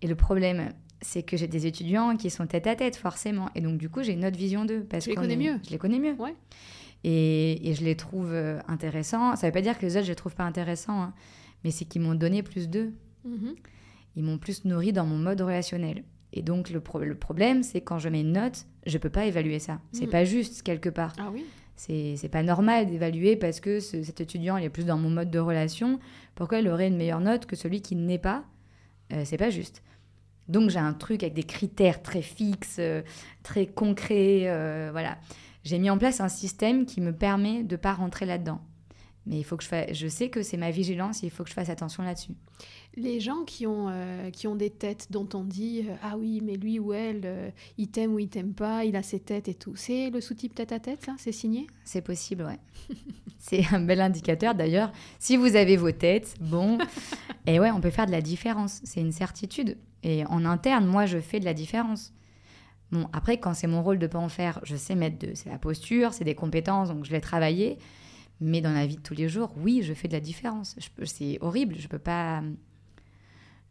Et le problème, c'est que j'ai des étudiants qui sont tête à tête, forcément. Et donc, du coup, j'ai une autre vision d'eux. Parce les connais est- mieux. Je les connais mieux. Ouais. Et, et je les trouve euh, intéressants. Ça ne veut pas dire que les autres, je les trouve pas intéressants. hein. Mais c'est qu'ils m'ont donné plus d'eux. Mhm. Ils m'ont plus nourri dans mon mode relationnel. Et donc, le, pro- le problème, c'est quand je mets une note, je peux pas évaluer ça. C'est Mm. pas juste, quelque part. Ah oui C'est c'est pas normal d'évaluer parce que ce- cet étudiant il est plus dans mon mode de relation. Pourquoi il aurait une meilleure note que celui qui n'est pas? Euh, C'est pas juste. Donc j'ai un truc avec des critères très fixes, euh, très concrets. euh, voilà. J'ai mis en place un système qui me permet de pas rentrer là-dedans. Mais il faut que je fasse. Je sais que c'est ma vigilance. et Il faut que je fasse attention là-dessus. Les gens qui ont, euh, qui ont des têtes dont on dit euh, Ah oui, mais lui ou elle, euh, il t'aime ou il t'aime pas, il a ses têtes et tout. C'est le sous-type tête à tête, là C'est signé? C'est possible, ouais. (laughs) c'est un bel indicateur d'ailleurs. Si vous avez vos têtes, bon. (laughs) Et ouais, on peut faire de la différence. C'est une certitude. Et en interne, moi, je fais de la différence. Bon, après, quand c'est mon rôle de pas en faire, je sais mettre de. C'est la posture, c'est des compétences, donc je l'ai travaillé. Mais dans la vie de tous les jours, oui, je fais de la différence. C'est horrible, je peux pas.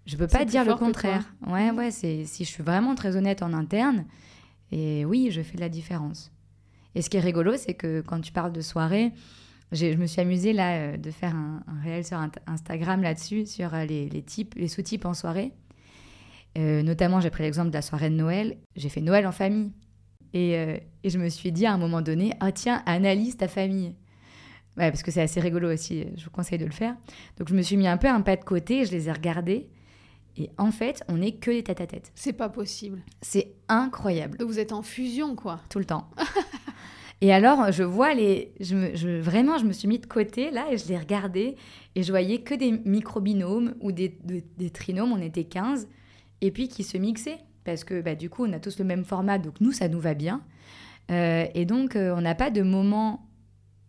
Je peux pas dire le contraire. Ouais, ouais, c'est si je suis vraiment très honnête en interne, et oui, je fais de la différence. Et ce qui est rigolo, c'est que quand tu parles de soirée, je me suis amusée là euh, de faire un, un réel sur Instagram là-dessus, sur euh, les, les types, les sous-types en soirée. Euh, notamment, j'ai pris l'exemple de la soirée de Noël. J'ai fait Noël en famille. Et, euh, et je me suis dit à un moment donné, ah tiens, analyse ta famille. Ouais, parce que c'est assez rigolo aussi, euh, je vous conseille de le faire. Donc je me suis mis un peu un pas de côté, je les ai regardés. Et en fait, on n'est que les tête-à-tête. C'est pas possible. C'est incroyable Donc vous êtes en fusion, quoi. tout le temps. (laughs) et alors, je vois les. Je me, je- vraiment, je me suis mis de côté là et je les regardais et je voyais que des micro-binômes ou des, des, des trinômes, on était 15, et puis qui se mixaient. Parce que bah, du coup, on a tous le même format, donc nous, ça nous va bien. et donc, on n'a pas de moment,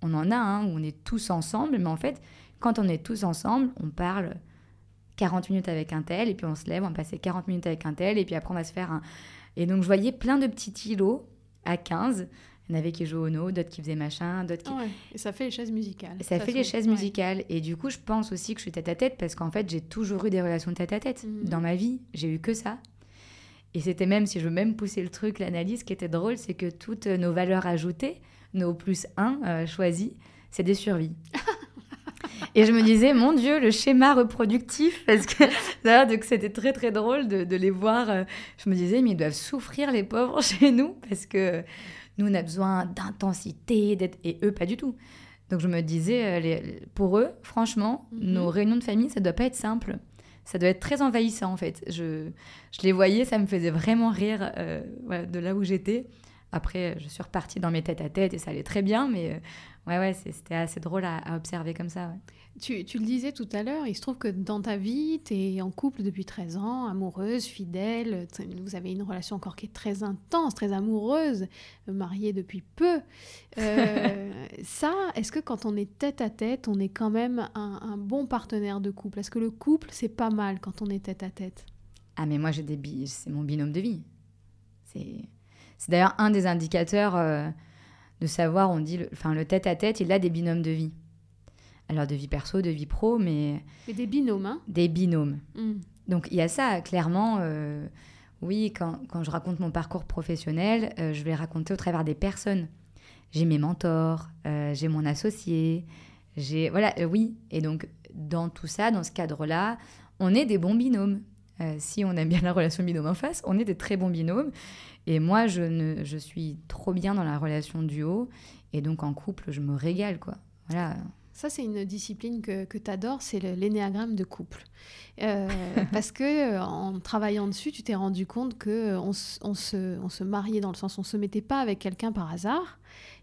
on en a, hein, où on est tous ensemble, mais en fait, quand on est tous ensemble, on parle 40 minutes avec un tel, et puis on se lève, on va passer 40 minutes avec un tel, et puis après on va se faire un... Et donc je voyais plein de petits îlots à 15. Il y en avait qui jouaient au no, d'autres qui faisaient machin, d'autres qui... Ah et ça fait les chaises musicales. Ça, fait les chaises musicales. Et du coup, je pense aussi que je suis tête à tête parce qu'en fait, j'ai toujours eu des relations tête à tête. Mhm. Dans ma vie, j'ai eu que ça. Et c'était même, si je veux même pousser le truc, l'analyse, qui était drôle, c'est que toutes nos valeurs ajoutées, nos plus 1 euh, choisis, c'est des survies. Et je me disais, mon Dieu, le schéma reproductif, parce que (laughs) c'était très très drôle de, de, les voir. Euh, je me disais, mais ils doivent souffrir les pauvres (laughs) chez nous, parce que nous, on a besoin d'intensité, et eux, pas du tout. Donc je me disais, euh, les, pour eux, franchement, mhm. nos réunions de famille, ça doit pas être simple. Ça doit être très envahissant, en fait. Je, je les voyais, ça me faisait vraiment rire euh, de là où j'étais. Après, je suis repartie dans mes têtes à tête et ça allait très bien, mais ouais, ouais, c'était assez drôle à, observer comme ça. Tu, tu, le disais tout à l'heure, il se trouve que dans ta vie, tu es en couple depuis 13 ans, amoureuse, fidèle, vous avez une relation encore qui est très intense, très amoureuse, mariée depuis peu. Euh, (laughs) ça, est-ce que quand on est tête à tête, on est quand même un, un bon partenaire de couple? Est-ce que le couple, c'est pas mal quand on est tête à tête? Ah, mais moi, j'ai des c'est mon binôme de vie. C'est d'ailleurs un des indicateurs. Euh, de savoir, on dit, enfin le tête à tête, il a des binômes de vie. Alors de vie perso, de vie pro, mais... Mais des binômes, hein Des binômes. Hmm. Donc il y a ça, clairement. Euh, oui, quand, quand, je raconte mon parcours professionnel, euh, je vais raconter au travers des personnes. J'ai mes mentors, j'ai mon associé, j'ai... Voilà, oui. Et donc dans tout ça, dans ce cadre-là, on est des bons binômes. si on aime bien la relation binôme en face, on est des très bons binômes. Et moi, je, ne, je suis trop bien dans la relation duo. Et donc, en couple, je me régale, quoi. Voilà. Ça, c'est une discipline que, que tu adores, c'est l'énéagramme de couple. Euh, (laughs) parce que euh, en travaillant dessus, tu t'es rendu compte que on, on, se, on se mariait dans le sens on se mettait pas avec quelqu'un par hasard,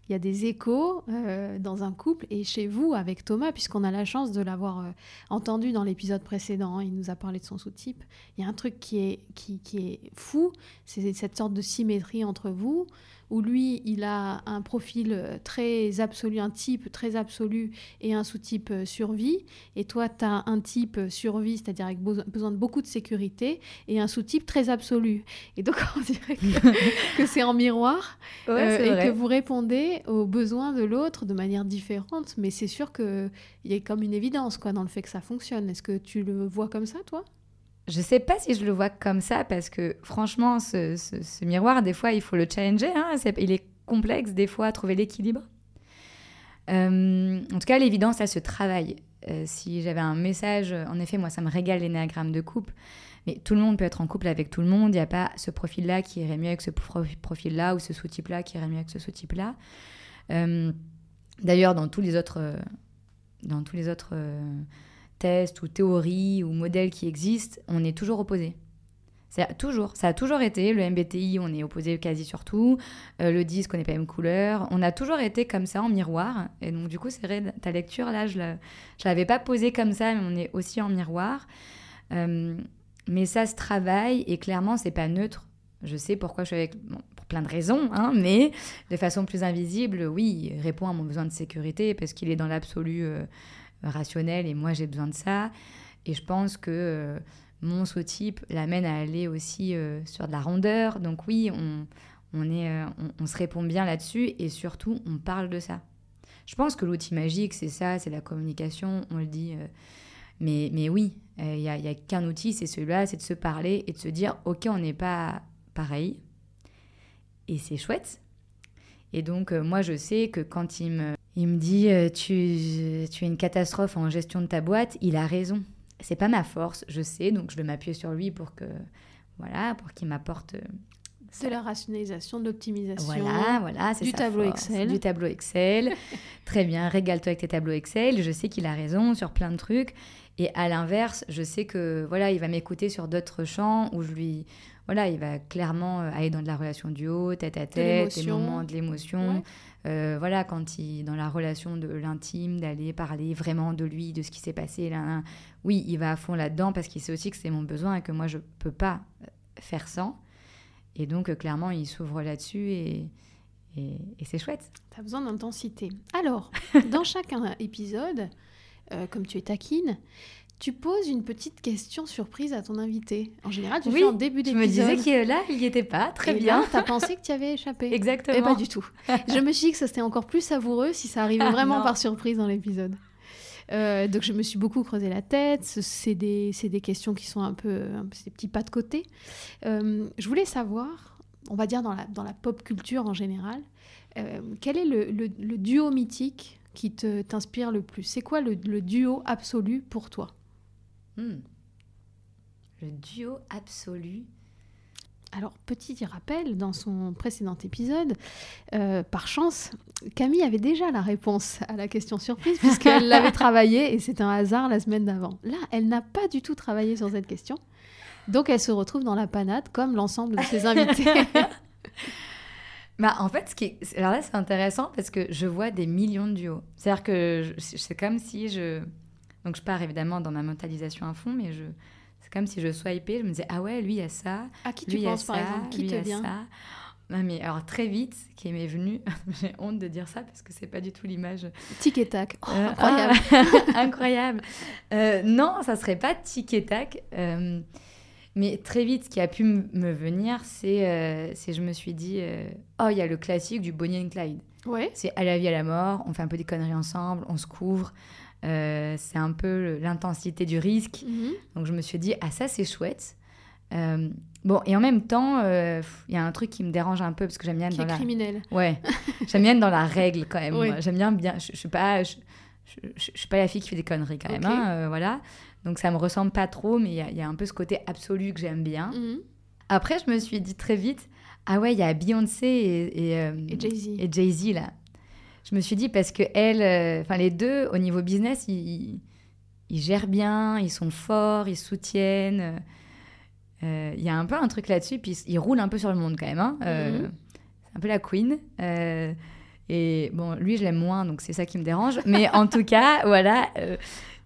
il y a des échos euh, dans un couple et chez vous avec Thomas, puisqu'on a la chance de l'avoir euh, entendu dans l'épisode précédent, il nous a parlé de son sous-type. Il y a un truc qui est, qui, qui est fou, c'est cette sorte de symétrie entre vous où lui, il a un profil euh, très absolu, un type très absolu et un sous-type euh, survie. Et toi, tu as un type euh, survie, c'est-à-dire avec besoin de beaucoup de sécurité, et un sous-type très absolu. Et donc, (laughs) on dirait que, c'est en miroir et que vous répondez aux besoins de l'autre de manière différente. Mais c'est sûr qu'il y a comme une évidence quoi, dans le fait que ça fonctionne. Est-ce que tu le vois comme ça, toi? Je sais pas si je le vois comme ça parce que franchement, ce, miroir, des fois, il faut le challenger. Hein, il est complexe des fois à trouver l'équilibre. Euh, en tout cas, l'évidence, ça se travaille. Euh, si j'avais un message, en effet, moi, ça me régale l'énéagramme de couple. Mais tout le monde peut être en couple avec tout le monde. Il n'y a pas ce profil-là qui irait mieux avec ce profil-là ou ce sous-type-là qui irait mieux avec ce sous-type-là. Euh, d'ailleurs, dans tous les autres, dans tous les autres tests ou théories ou modèles qui existent, on est toujours opposé. C'est toujours, ça a toujours été. Le MBTI, on est opposé quasi sur tout. Euh, le disque, on n'est pas même couleur. On a toujours été comme ça en miroir. Et donc, du coup, c'est vrai, ta lecture, là, je ne l'avais pas posée comme ça, mais on est aussi en miroir. Euh, mais ça se travaille et clairement, c'est pas neutre. Je sais pourquoi je suis avec. pour plein de raisons, hein, mais de façon plus invisible, oui, il répond à mon besoin de sécurité parce qu'il est dans l'absolu. Euh, rationnel et moi j'ai besoin de ça. Et je pense que euh, mon sous-type l'amène à aller aussi euh, sur de la rondeur. Donc oui, on, on, est, euh, on, se répond bien là-dessus et surtout on parle de ça. Je pense que l'outil magique, c'est ça, c'est la communication, on le dit. mais, mais oui, il n'y a, a qu'un outil, c'est celui-là, c'est de se parler et de se dire, ok, on n'est pas pareil. Et c'est chouette. Et donc, moi, je sais que quand il me, il me dit euh, tu, tu es une catastrophe en gestion de ta boîte. Il a raison. C'est pas ma force, je sais, donc je vais m'appuyer sur lui pour que voilà, pour qu'il m'apporte. C'est euh, la rationalisation, de l'optimisation. Voilà, voilà, du tableau Excel. Du tableau Excel. (laughs) Très bien, régale-toi avec tes tableaux Excel. Je sais qu'il a raison sur plein de trucs. Et à l'inverse, je sais que voilà, il va m'écouter sur d'autres champs où je lui voilà, il va clairement euh, aller dans de la relation duo, tête à tête, des moments de l'émotion. Euh, voilà, quand il dans la relation de l'intime, d'aller parler vraiment de lui, de ce qui s'est passé. Là, oui, il va à fond là-dedans parce qu'il sait aussi que c'est mon besoin et que moi je peux pas euh, faire sans. Et donc clairement, il s'ouvre là-dessus et, et, c'est chouette. Tu as besoin d'intensité. Alors, (laughs) dans chaque épisode, euh, comme tu es taquine, tu poses une petite question surprise à ton invité. En général, tu fais en début d'épisode. Je me disais qu'il là, il n'y était pas. Très bien. Tu as pensé que tu avais échappé. Exactement. Et pas du tout. je me suis dit que ça c'était encore plus savoureux si ça arrivait ah, vraiment par surprise dans l'épisode. Euh, donc je me suis beaucoup creusé la tête. C'est des, des, questions qui sont un peu des petits pas de côté. Euh, je voulais savoir, on va dire dans la, dans la pop culture en général, euh, quel est le, le, duo mythique qui t'inspire le plus? C'est quoi le, duo absolu pour toi? Hmm. Le duo absolu alors, petit rappel, dans son précédent épisode, euh, par chance, Camille avait déjà la réponse à la question surprise, puisqu'elle l'avait (laughs) travaillée, et c'est un hasard la semaine d'avant. Là, elle n'a pas du tout travaillé sur cette question, donc elle se retrouve dans la panade, comme l'ensemble de ses (laughs) invités. (laughs) bah, en fait, ce qui est... Alors là, c'est intéressant, parce que je vois des millions de duos. C'est-à-dire que c'est comme si je... Donc je pars évidemment dans ma mentalisation à fond, mais je c'est comme si je swipais, je me disais, ah ouais, lui, il y a ça. À qui tu penses, par exemple? Qui te vient? ça. Non, mais alors très vite, qui m'est venu, (laughs) j'ai honte de dire ça parce que c'est pas du tout l'image. Tic et tac. Oh, euh, incroyable. (laughs) incroyable. Euh, non, ça serait pas tic et tac. Euh, mais très vite, ce qui a pu me venir, c'est, c'est je me suis dit, oh, il y a le classique du Bonnie and Clyde. Ouais. C'est à la vie, à la mort, on fait un peu des conneries ensemble, on se couvre. Euh, c'est un peu l'intensité du risque. Mhm. Donc je me suis dit, ah ça c'est chouette. Euh, bon, et en même temps, euh, il y a un truc qui me dérange un peu parce que j'aime bien être dans la... criminel. Ouais, (laughs) j'aime bien être dans la règle quand même. J'aime bien bien. Je, je suis pas, je, suis pas la fille qui fait des conneries quand même. Hein, voilà. Donc ça me ressemble pas trop, mais il y, a un peu ce côté absolu que j'aime bien. Mhm. Après, je me suis dit très vite, ah ouais, il y a Beyoncé et, et, et Jay-Z. Et Jay-Z là je me suis dit parce que elle, euh, enfin les deux, au niveau business, ils, gèrent bien, ils sont forts, ils soutiennent. Euh, il y a un peu un truc là-dessus, puis ils roulent un peu sur le monde quand même. Hein. Euh, mhm. C'est un peu la queen. et bon, lui, je l'aime moins, donc c'est ça qui me dérange. Mais en tout cas, (laughs) voilà,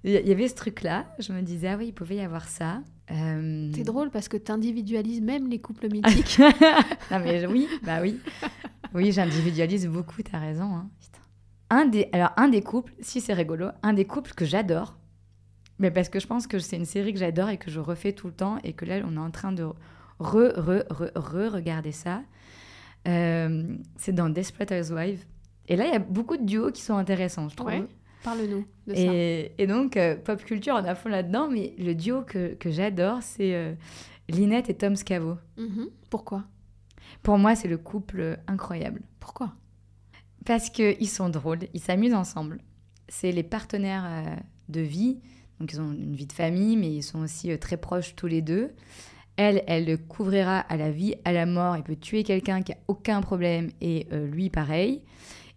il y avait ce truc-là. Je me disais, ah oui, il pouvait y avoir ça. C'est drôle parce que tu individualises même les couples mythiques. (laughs) non mais oui, bah oui. Oui, j'individualise beaucoup, tu as raison. Hein. Un des, alors, un des couples, si c'est rigolo, un des couples que j'adore, mais parce que je pense que c'est une série que j'adore et que je refais tout le temps et que là, on est en train de re, re, re, re regarder ça. Euh, c'est dans Desperate Housewives. Et là, il y a beaucoup de duos qui sont intéressants, je trouve. Ouais. Parle-nous de et, ça. Et donc, euh, pop culture, on a fond là-dedans, mais le duo que, que j'adore, c'est euh, Lynette et Tom Scavo. Mm-hmm. Pourquoi? Pour moi, c'est le couple incroyable. Pourquoi? Parce qu'ils sont drôles, ils s'amusent ensemble. C'est les partenaires euh, de vie. Donc, ils ont une vie de famille, mais ils sont aussi euh, très proches tous les deux. Elle, elle le couvrira à la vie, à la mort. Il peut tuer quelqu'un qui a aucun problème et euh, lui, pareil.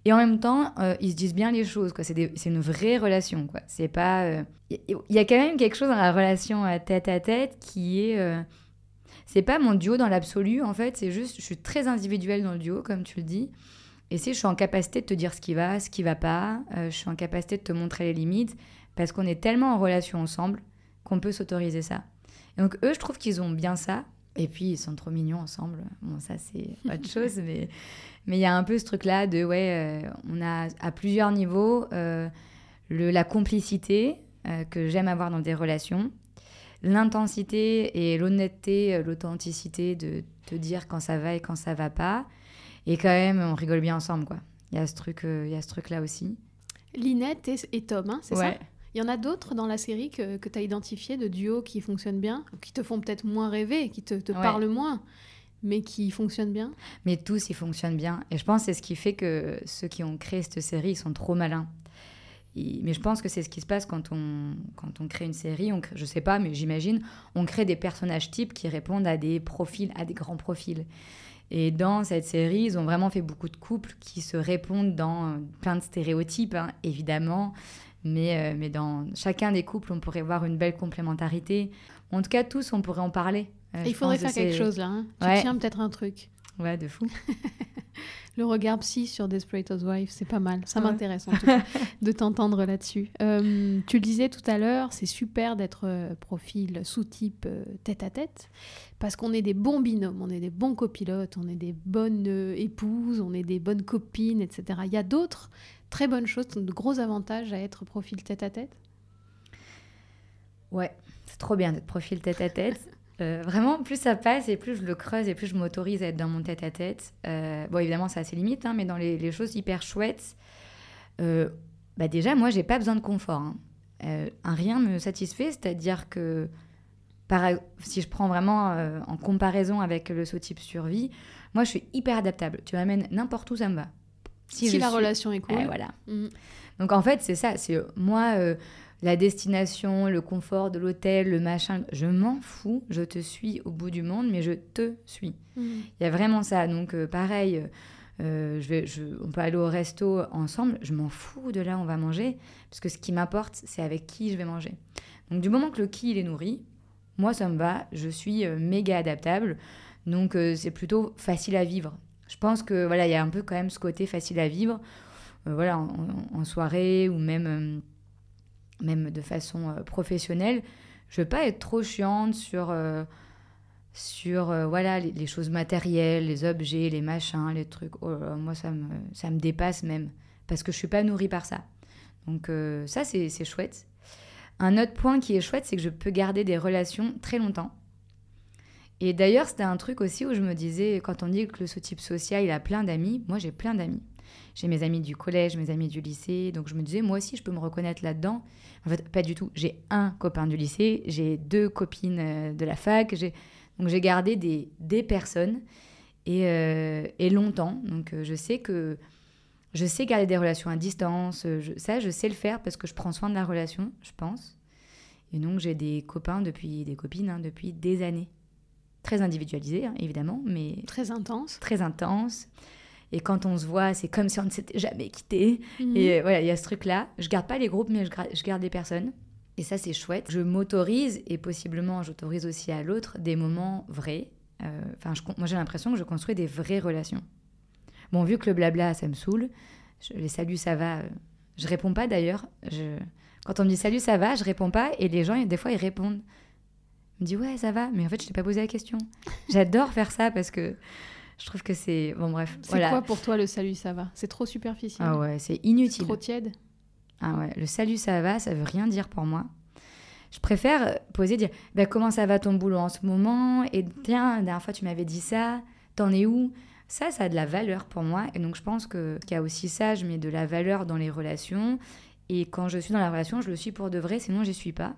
Et en même temps, ils se disent bien les choses. Quoi. C'est, c'est une vraie relation. Quoi. C'est pas. Il y, a quand même quelque chose dans la relation tête à tête qui est. c'est pas mon duo dans l'absolu, en fait. C'est juste, je suis très individuelle dans le duo, comme tu le dis. Et si je suis en capacité de te dire ce qui va, ce qui va pas, euh, je suis en capacité de te montrer les limites, parce qu'on est tellement en relation ensemble qu'on peut s'autoriser ça. Et donc eux, je trouve qu'ils ont bien ça. Et puis ils sont trop mignons ensemble. Bon, ça c'est (laughs) autre chose, mais mais il y a un peu ce truc-là de ouais, euh, on a à plusieurs niveaux euh, le, la complicité que j'aime avoir dans des relations, l'intensité et l'honnêteté, l'authenticité de te dire quand ça va et quand ça va pas et quand même, on rigole bien ensemble, quoi. Il y a ce truc, euh, il y a ce truc-là aussi. Linette et, Tom, hein, c'est ça Il y en a d'autres dans la série que, que tu as identifié de duos qui fonctionnent bien, qui te font peut-être moins rêver, qui te, te parlent moins, mais qui fonctionnent bien? Mais tous, ils fonctionnent bien. Et je pense que c'est ce qui fait que ceux qui ont créé cette série, ils sont trop malins. Mais je pense que c'est ce qui se passe quand on, quand on crée une série. On je sais pas, mais j'imagine, on crée des personnages types qui répondent à des profils, à des grands profils. Et dans cette série, ils ont vraiment fait beaucoup de couples qui se répondent dans euh, plein de stéréotypes, hein, évidemment. Mais, euh, mais dans chacun des couples, on pourrait voir une belle complémentarité. En tout cas, tous, on pourrait en parler. Euh, il faudrait faire quelque chose là. Hein. Tu tiens peut-être un truc. Ouais, de fou. (laughs) Le regard psy sur Desperate Housewives, c'est pas mal. Ça Ouais. m'intéresse en tout cas (laughs) de t'entendre là-dessus. Euh, tu le disais tout à l'heure, c'est super d'être euh, profil sous-type euh, tête-à-tête parce qu'on est des bons binômes, on est des bons copilotes, on est des bonnes euh, épouses, on est des bonnes copines, etc. Il y a d'autres très bonnes choses, de gros avantages à être profil tête-à-tête. Ouais, c'est trop bien d'être profil tête à tête. (laughs) Euh, vraiment, plus ça passe et plus je le creuse et plus je m'autorise à être dans mon tête à tête. Euh, bon, évidemment, ça a ses limites, hein, mais dans les, les choses hyper chouettes, euh, bah déjà, moi, j'ai pas besoin de confort. hein. Un rien me satisfait, c'est-à-dire que par- si je prends vraiment en comparaison avec le saut type survie, moi, je suis hyper adaptable. Tu m'amènes n'importe où, ça me va. Si, la suis- relation est cool. Eh, voilà. Mhm. Donc en fait, c'est ça, c'est moi, la destination, le confort de l'hôtel, le machin, je m'en fous, je te suis au bout du monde, mais je te suis. Mhm. Il y a vraiment ça. Donc euh, pareil, euh, je vais, je- on peut aller au resto ensemble, je m'en fous de là où on va manger, parce que ce qui m'importe, c'est avec qui je vais manger. Donc du moment que le qui, il est nourri, moi, ça me va, je suis euh, méga adaptable, donc euh, c'est plutôt facile à vivre. Je pense que voilà, il y a un peu quand même ce côté facile à vivre, voilà, en, soirée ou même, même de façon euh, professionnelle. Je veux pas être trop chiante sur, euh, sur euh, voilà, les, choses matérielles, les objets, les machins, les trucs. Oh moi, ça me, ça me dépasse même, parce que je suis pas nourrie par ça. Donc ça, c'est chouette. Un autre point qui est chouette, c'est que je peux garder des relations très longtemps. Et d'ailleurs, c'était un truc aussi où je me disais, quand on dit que ce type social, il a plein d'amis, moi j'ai plein d'amis. J'ai mes amis du collège, mes amis du lycée, donc je me disais, moi aussi, je peux me reconnaître là-dedans. En fait, pas du tout. J'ai un copain du lycée, j'ai deux copines euh, de la fac, donc j'ai gardé des, des personnes et, euh, et longtemps. Donc euh, je sais que je sais garder des relations à distance, je- ça je sais le faire parce que je prends soin de la relation, je pense. Et donc j'ai des copains depuis, des copines hein, depuis des années. Très individualisées, hein, évidemment, mais Très intense. très intenses. Et quand on se voit, c'est comme si on ne s'était jamais quitté. Mhm. Et euh, voilà, il y a ce truc-là. Je garde pas les groupes, mais je, garde les personnes. Et ça, c'est chouette. Je m'autorise, et possiblement, j'autorise aussi à l'autre des moments vrais. Euh, Enfin, moi, j'ai l'impression que je construis des vraies relations. Bon, vu que le blabla, ça me saoule, je, les saluts, ça va. euh, je réponds pas d'ailleurs. Je... Quand on me dit salut, ça va, je réponds pas. Et les gens, des fois, ils répondent. Ils me disent ouais, ça va. Mais en fait, je t'ai pas posé la question. (laughs) J'adore faire ça parce que je trouve que c'est. Bon, bref. C'est voilà. quoi pour toi le salut, ça va? C'est trop superficiel. Ah ouais, c'est inutile. trop tiède? Ah ouais, le salut ça va, ça veut rien dire pour moi. Je préfère poser, dire bah, comment ça va ton boulot en ce moment? Et tiens, la dernière fois tu m'avais dit ça, t'en es où? Ça, ça a de la valeur pour moi. Et donc je pense qu'il y a aussi ça, je mets de la valeur dans les relations. Et quand je suis dans la relation, je le suis pour de vrai, sinon j'y suis pas.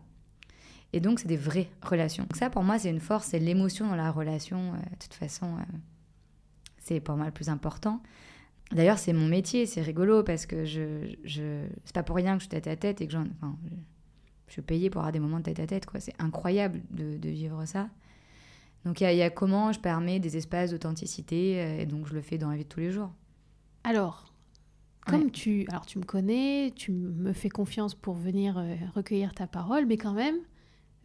Et donc c'est des vraies relations. Donc ça pour moi c'est une force, c'est l'émotion dans la relation. euh, de toute façon, euh, c'est pour moi le plus important. D'ailleurs, c'est mon métier, c'est rigolo parce que je, je c'est pas pour rien que je suis tête à tête et que j'en, enfin, je, je suis payée pour avoir des moments de tête à tête, quoi. C'est incroyable de, de vivre ça. Donc il y, a- il y a comment je permets des espaces d'authenticité euh, et donc je le fais dans la vie de tous les jours. Alors, comme Ouais. tu, alors tu me connais, tu me fais confiance pour venir euh, recueillir ta parole, mais quand même,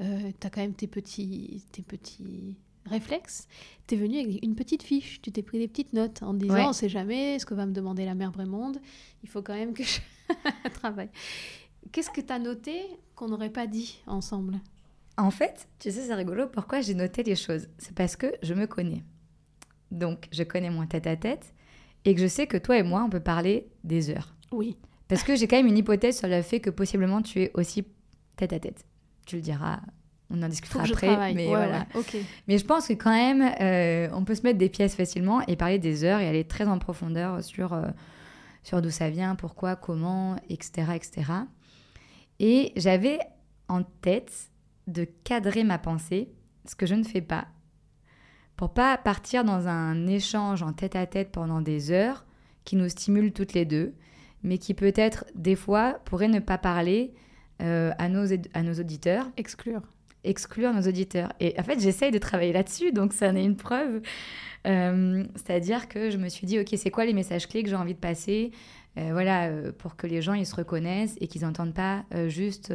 tu as quand même tes petits, tes petits réflexes. Tu es venu avec une petite fiche, tu t'es pris des petites notes en te disant Ouais. on sait jamais ce que va me demander la mère Brémonde, il faut quand même que je (laughs) travaille. Qu'est-ce que tu as noté qu'on n'aurait pas dit ensemble? En fait, tu sais, c'est rigolo. Pourquoi j'ai noté les choses? C'est parce que je me connais. Donc, je connais mon tête à tête et que je sais que toi et moi, on peut parler des heures. Oui. Parce que j'ai quand même une hypothèse sur le fait que possiblement tu es aussi tête à tête. Tu le diras, on en discutera après. Mais Ouais, voilà. ouais. Mais je pense que quand même, euh, on peut se mettre des pièces facilement et parler des heures et aller très en profondeur sur, euh, sur d'où ça vient, pourquoi, comment, etc. etc. Et j'avais en tête de cadrer ma pensée, ce que je ne fais pas, pour pas partir dans un échange en tête à tête pendant des heures qui nous stimule toutes les deux, mais qui peut-être des fois pourrait ne pas parler euh, à, nos, à nos auditeurs Exclure. Exclure nos auditeurs. Et en fait, j'essaye de travailler là-dessus, donc ça en est une preuve. Euh, C'est-à-dire que je me suis dit, ok, c'est quoi les messages clés que j'ai envie de passer Euh, Voilà, euh, pour que les gens ils se reconnaissent et qu'ils n'entendent pas juste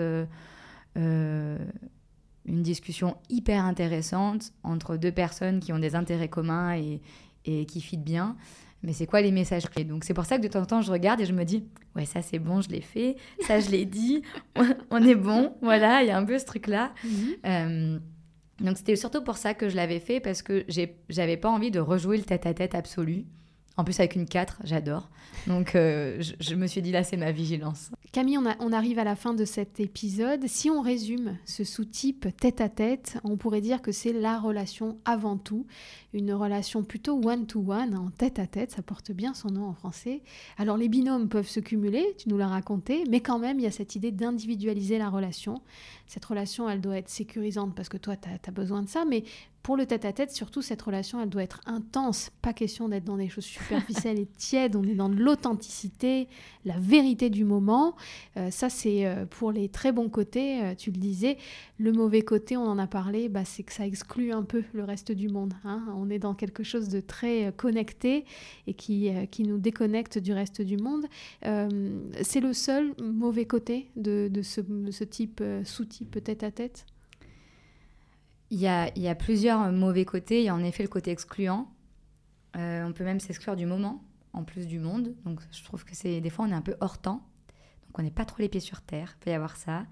une discussion hyper intéressante entre deux personnes qui ont des intérêts communs et, et qui fit bien. Mais c'est quoi les messages clés? Donc c'est pour ça que de temps en temps, je regarde et je me dis, ouais, ça c'est bon, je l'ai fait, ça je l'ai dit, (laughs) on est bon, voilà, il y a un peu ce truc-là. Mhm. Euh, donc c'était surtout pour ça que je l'avais fait, parce que j'avais pas envie de rejouer le tête-à-tête absolu. En plus avec une 4, j'adore. Donc euh, je, me suis dit, là c'est ma vigilance. Camille, on, arrive à la fin de cet épisode. Si on résume ce sous-type tête-à-tête, on pourrait dire que c'est la relation avant tout, une relation plutôt one-to-one, en tête-à-tête, ça porte bien son nom en français. Alors les binômes peuvent se cumuler, tu nous l'as raconté, mais quand même, il y a cette idée d'individualiser la relation. Cette relation, elle doit être sécurisante parce que toi, tu as, besoin de ça, mais pour le tête-à-tête, surtout, cette relation, elle doit être intense. Pas question d'être dans des choses superficielles et tièdes, on est dans l'authenticité, la vérité du moment. Euh, ça, c'est euh, pour les très bons côtés, euh, tu le disais. Le mauvais côté, on en a parlé, bah, c'est que ça exclut un peu le reste du monde. hein. On est dans quelque chose de très connecté et qui, qui nous déconnecte du reste du monde. C'est le seul mauvais côté de, de ce, ce type, sous-type tête-à-tête? Il y a, il y a plusieurs mauvais côtés. Il y a en effet le côté excluant. Euh, on peut même s'exclure du moment, en plus du monde. Donc je trouve que c'est des fois on est un peu hors temps. Donc on n'est pas trop les pieds sur terre. Il peut y avoir ça.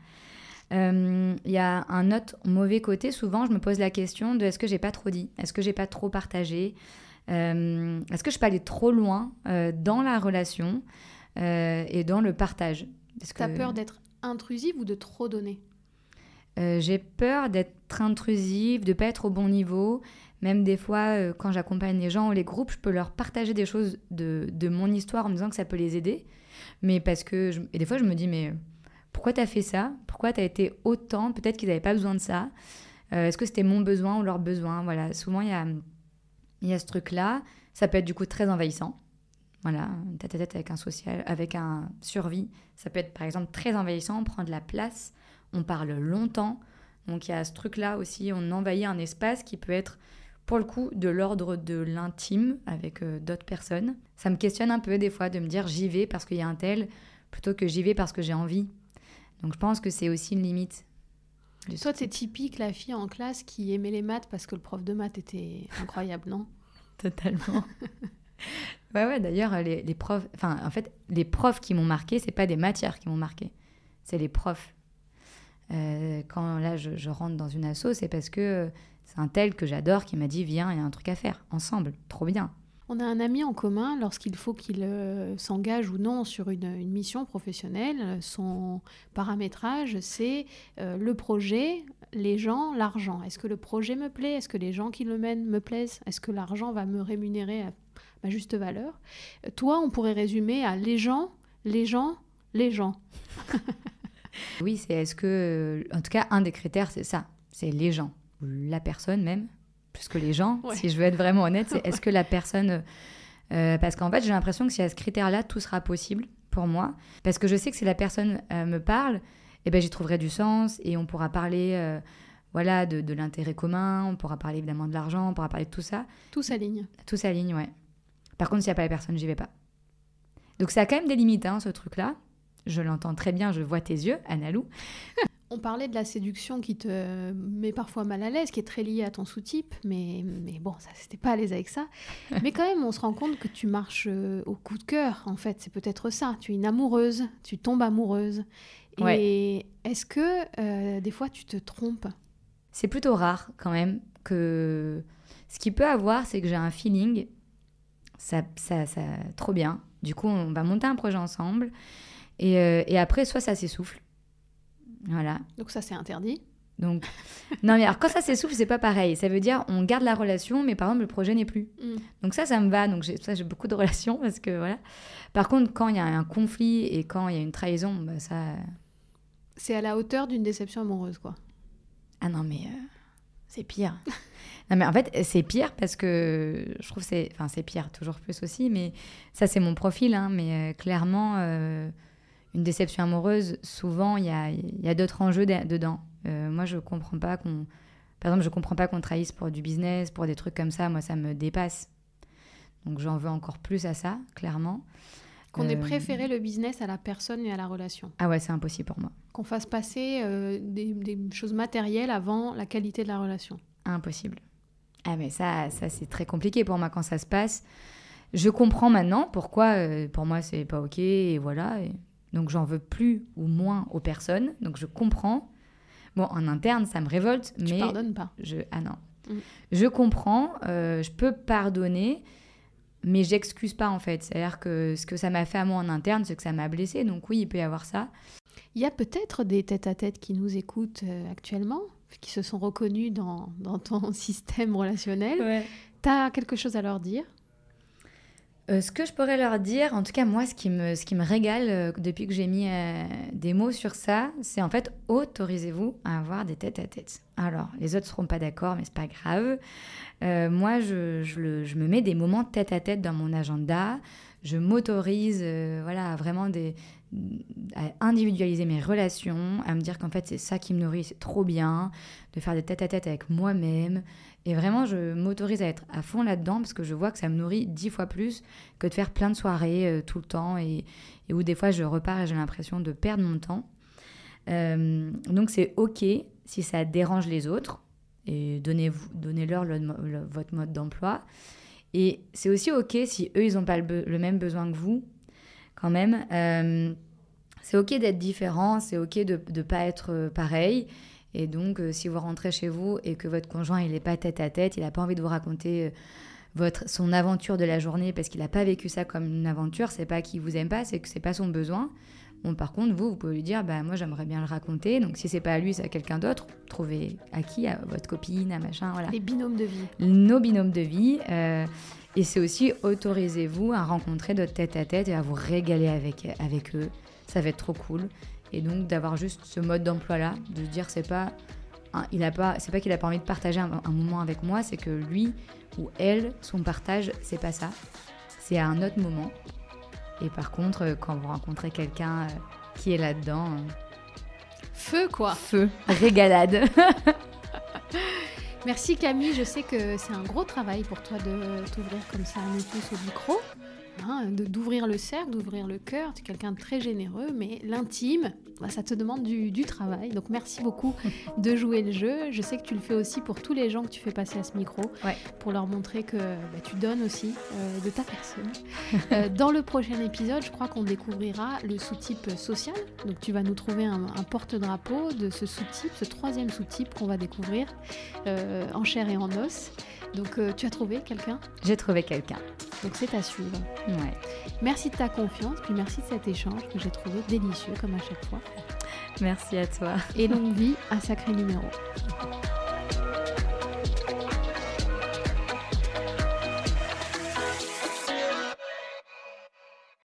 Euh, Il y a un autre mauvais côté. Souvent, je me pose la question de est-ce que j'ai pas trop dit? Est-ce que j'ai pas trop partagé? Euh, Est-ce que je peux aller trop loin euh, dans la relation euh, et dans le partage? T'as que- peur d'être intrusive ou de trop donner? Euh, j'ai peur d'être intrusive, de pas être au bon niveau. Même des fois, euh, quand j'accompagne les gens ou les groupes, je peux leur partager des choses de, de mon histoire en me disant que ça peut les aider. Mais parce que... Et des fois, je me dis, mais pourquoi t'as fait ça? Pourquoi t'as été autant? Peut-être qu'ils n'avaient pas besoin de ça. Euh, Est-ce que c'était mon besoin ou leur besoin? Voilà, souvent, il y a, y a ce truc-là. Ça peut être du coup très envahissant. Voilà, tête à tête avec un social, avec un survie. Ça peut être par exemple très envahissant, on prend de la place, on parle longtemps. Donc il y a ce truc-là aussi, on envahit un espace qui peut être pour le coup de l'ordre de l'intime avec euh, d'autres personnes. Ça me questionne un peu des fois de me dire j'y vais parce qu'il y a un tel plutôt que j'y vais parce que j'ai envie. Donc je pense que c'est aussi une limite. de ce Toi, t'es type. typique la fille en classe qui aimait les maths parce que le prof de maths était incroyable, non? (laughs) Totalement. (laughs) ouais, ouais, d'ailleurs, les, les profs, enfin, en fait, les profs qui m'ont marqué, c'est pas des matières qui m'ont marqué, c'est les profs. Euh, quand là, je, rentre dans une asso, c'est parce que c'est un tel que j'adore qui m'a dit Viens, il y a un truc à faire, ensemble, trop bien. On a un ami en commun lorsqu'il faut qu'il euh, s'engage ou non sur une, mission professionnelle. Son paramétrage, c'est euh, le projet, les gens, l'argent. Est-ce que le projet me plaît? Est-ce que les gens qui le mènent me plaisent? Est-ce que l'argent va me rémunérer à ma juste valeur? Euh, Toi, on pourrait résumer à les gens, les gens, les gens. (laughs) (laughs) Oui, c'est est-ce que. euh, En tout cas, un des critères, c'est ça c'est les gens, la personne même, plus que les gens, Ouais. si je veux être vraiment honnête, c'est est-ce que la personne. euh, parce qu'en fait, j'ai l'impression que si à ce critère-là, tout sera possible pour moi. Parce que je sais que si la personne euh, me parle, eh ben, j'y trouverai du sens et on pourra parler. euh, voilà, de, de l'intérêt commun, on pourra parler évidemment de l'argent, on pourra parler de tout ça. Tout s'aligne. Tout s'aligne, ouais. Par contre, s'il n'y a pas la personne, j'y vais pas. Donc ça a quand même des limites, hein, ce truc-là. Je l'entends très bien, je vois tes yeux, Analou. On parlait de la séduction qui te met parfois mal à l'aise, qui est très liée à ton sous-type, mais, mais bon, ça, c'était pas à l'aise avec ça. (laughs) Mais quand même, on se rend compte que tu marches euh, au coup de cœur, en fait, c'est peut-être ça. Tu es une amoureuse, tu tombes amoureuse. Et Ouais. est-ce que euh, des fois tu te trompes? C'est plutôt rare quand même que ce qu'il peut avoir, c'est que j'ai un feeling, ça, ça, ça, trop bien. Du coup, on va monter un projet ensemble. Et, euh, et après, soit ça s'essouffle. Voilà. Donc ça, c'est interdit. Donc, (laughs) non, mais alors quand ça s'essouffle, c'est pas pareil. Ça veut dire, on garde la relation, mais par exemple, le projet n'est plus. Mm. Donc ça, ça me va. Donc ça, j'ai beaucoup de relations parce que voilà. Par contre, quand il y a un conflit et quand il y a une trahison, bah, ça. C'est à la hauteur d'une déception amoureuse, quoi. Ah non, mais euh, c'est pire. (laughs) non, mais en fait, c'est pire parce que je trouve que c'est. Enfin, c'est pire, toujours plus aussi, mais ça, c'est mon profil. hein, mais euh, clairement, euh, une déception amoureuse, souvent, il y a, il y a d'autres enjeux de- dedans. Euh, moi, je comprends pas qu'on. Par exemple, je comprends pas qu'on trahisse pour du business, pour des trucs comme ça. Moi, ça me dépasse. Donc, j'en veux encore plus à ça, clairement. Qu'on ait Euh, préféré le business à la personne et à la relation. Ah ouais, c'est impossible pour moi. Qu'on fasse passer euh, des, des choses matérielles avant la qualité de la relation. Impossible. Ah mais ça, ça c'est très compliqué pour moi quand ça se passe. Je comprends maintenant pourquoi pour moi c'est pas ok et voilà. Donc j'en veux plus ou moins aux personnes. Donc je comprends. Bon, en interne, ça me révolte, tu mais pardonnes pas. je ah non, Mm. je comprends, euh, je peux pardonner, mais j'excuse pas en fait. C'est-à-dire que ce que ça m'a fait à moi en interne, c'est que ça m'a blessé. Donc oui, il peut y avoir ça. Il y a peut-être des tête-à-tête qui nous écoutent euh, actuellement, qui se sont reconnus dans, dans ton (laughs) système relationnel. Tu as quelque chose à leur dire? Euh, ce que je pourrais leur dire, en tout cas moi, ce qui me, ce qui me régale euh, depuis que j'ai mis euh, des mots sur ça, c'est en fait autorisez-vous à avoir des têtes à tête. Alors, les autres seront pas d'accord, mais c'est pas grave. Moi, je, je le- je me mets des moments tête à tête dans mon agenda. Je m'autorise, voilà, vraiment des, à individualiser mes relations, à me dire qu'en fait c'est ça qui me nourrit, c'est trop bien, de faire des tête à tête avec moi-même. Et vraiment, je m'autorise à être à fond là-dedans parce que je vois que ça me nourrit dix fois plus que de faire plein de soirées euh, tout le temps et, où des fois je repars et j'ai l'impression de perdre mon temps. Euh, donc c'est ok si ça dérange les autres et donnez-leur le- le- votre mode d'emploi. Et c'est aussi ok si eux ils n'ont pas le, même besoin que vous quand même. Euh, c'est ok d'être différent, c'est ok de ne pas être pareil. Et donc, euh, si vous rentrez chez vous et que votre conjoint, il n'est pas tête à tête, il n'a pas envie de vous raconter euh, votre, son aventure de la journée parce qu'il n'a pas vécu ça comme une aventure, c'est pas qu'il vous aime pas, c'est que c'est pas son besoin. Bon, par contre, vous, vous pouvez lui dire, bah, moi, j'aimerais bien le raconter. Donc, si c'est pas à lui, c'est à quelqu'un d'autre. Trouvez à qui, à votre copine, à machin, voilà Les binômes de vie. nos binômes de vie. euh, et c'est aussi autorisez-vous à rencontrer d'autres tête à tête et à vous régaler avec, avec eux. Ça va être trop cool. Et donc d'avoir juste ce mode d'emploi-là, de se dire c'est pas, un- il a pas, c'est pas qu'il a pas envie de partager un, un moment avec moi, c'est que lui ou elle, son partage, c'est pas ça. C'est à un autre moment. Et par contre, euh, quand vous rencontrez quelqu'un euh, qui est là-dedans, euh, Feu quoi feu, régalade. (laughs) Merci Camille, je sais que c'est un gros travail pour toi de t'ouvrir comme ça nous tous au micro, hein, d'ouvrir le cercle, d'ouvrir le cœur. Tu es quelqu'un de très généreux, mais l'intime, bah, ça te demande du, du travail. Donc merci beaucoup de jouer le jeu. Je sais que tu le fais aussi pour tous les gens que tu fais passer à ce micro, Ouais. pour leur montrer que bah, tu donnes aussi euh, de ta personne. Euh, dans le prochain épisode, je crois qu'on découvrira le sous-type social. Donc tu vas nous trouver un, un porte-drapeau de ce sous-type, ce troisième sous-type qu'on va découvrir euh, en chair et en os. Donc euh, tu as trouvé quelqu'un J'ai trouvé quelqu'un. Donc c'est à suivre. Ouais. Merci de ta confiance, puis merci de cet échange que j'ai trouvé délicieux comme à chaque fois. Merci à toi. Et longue vie à Sacré Numéro.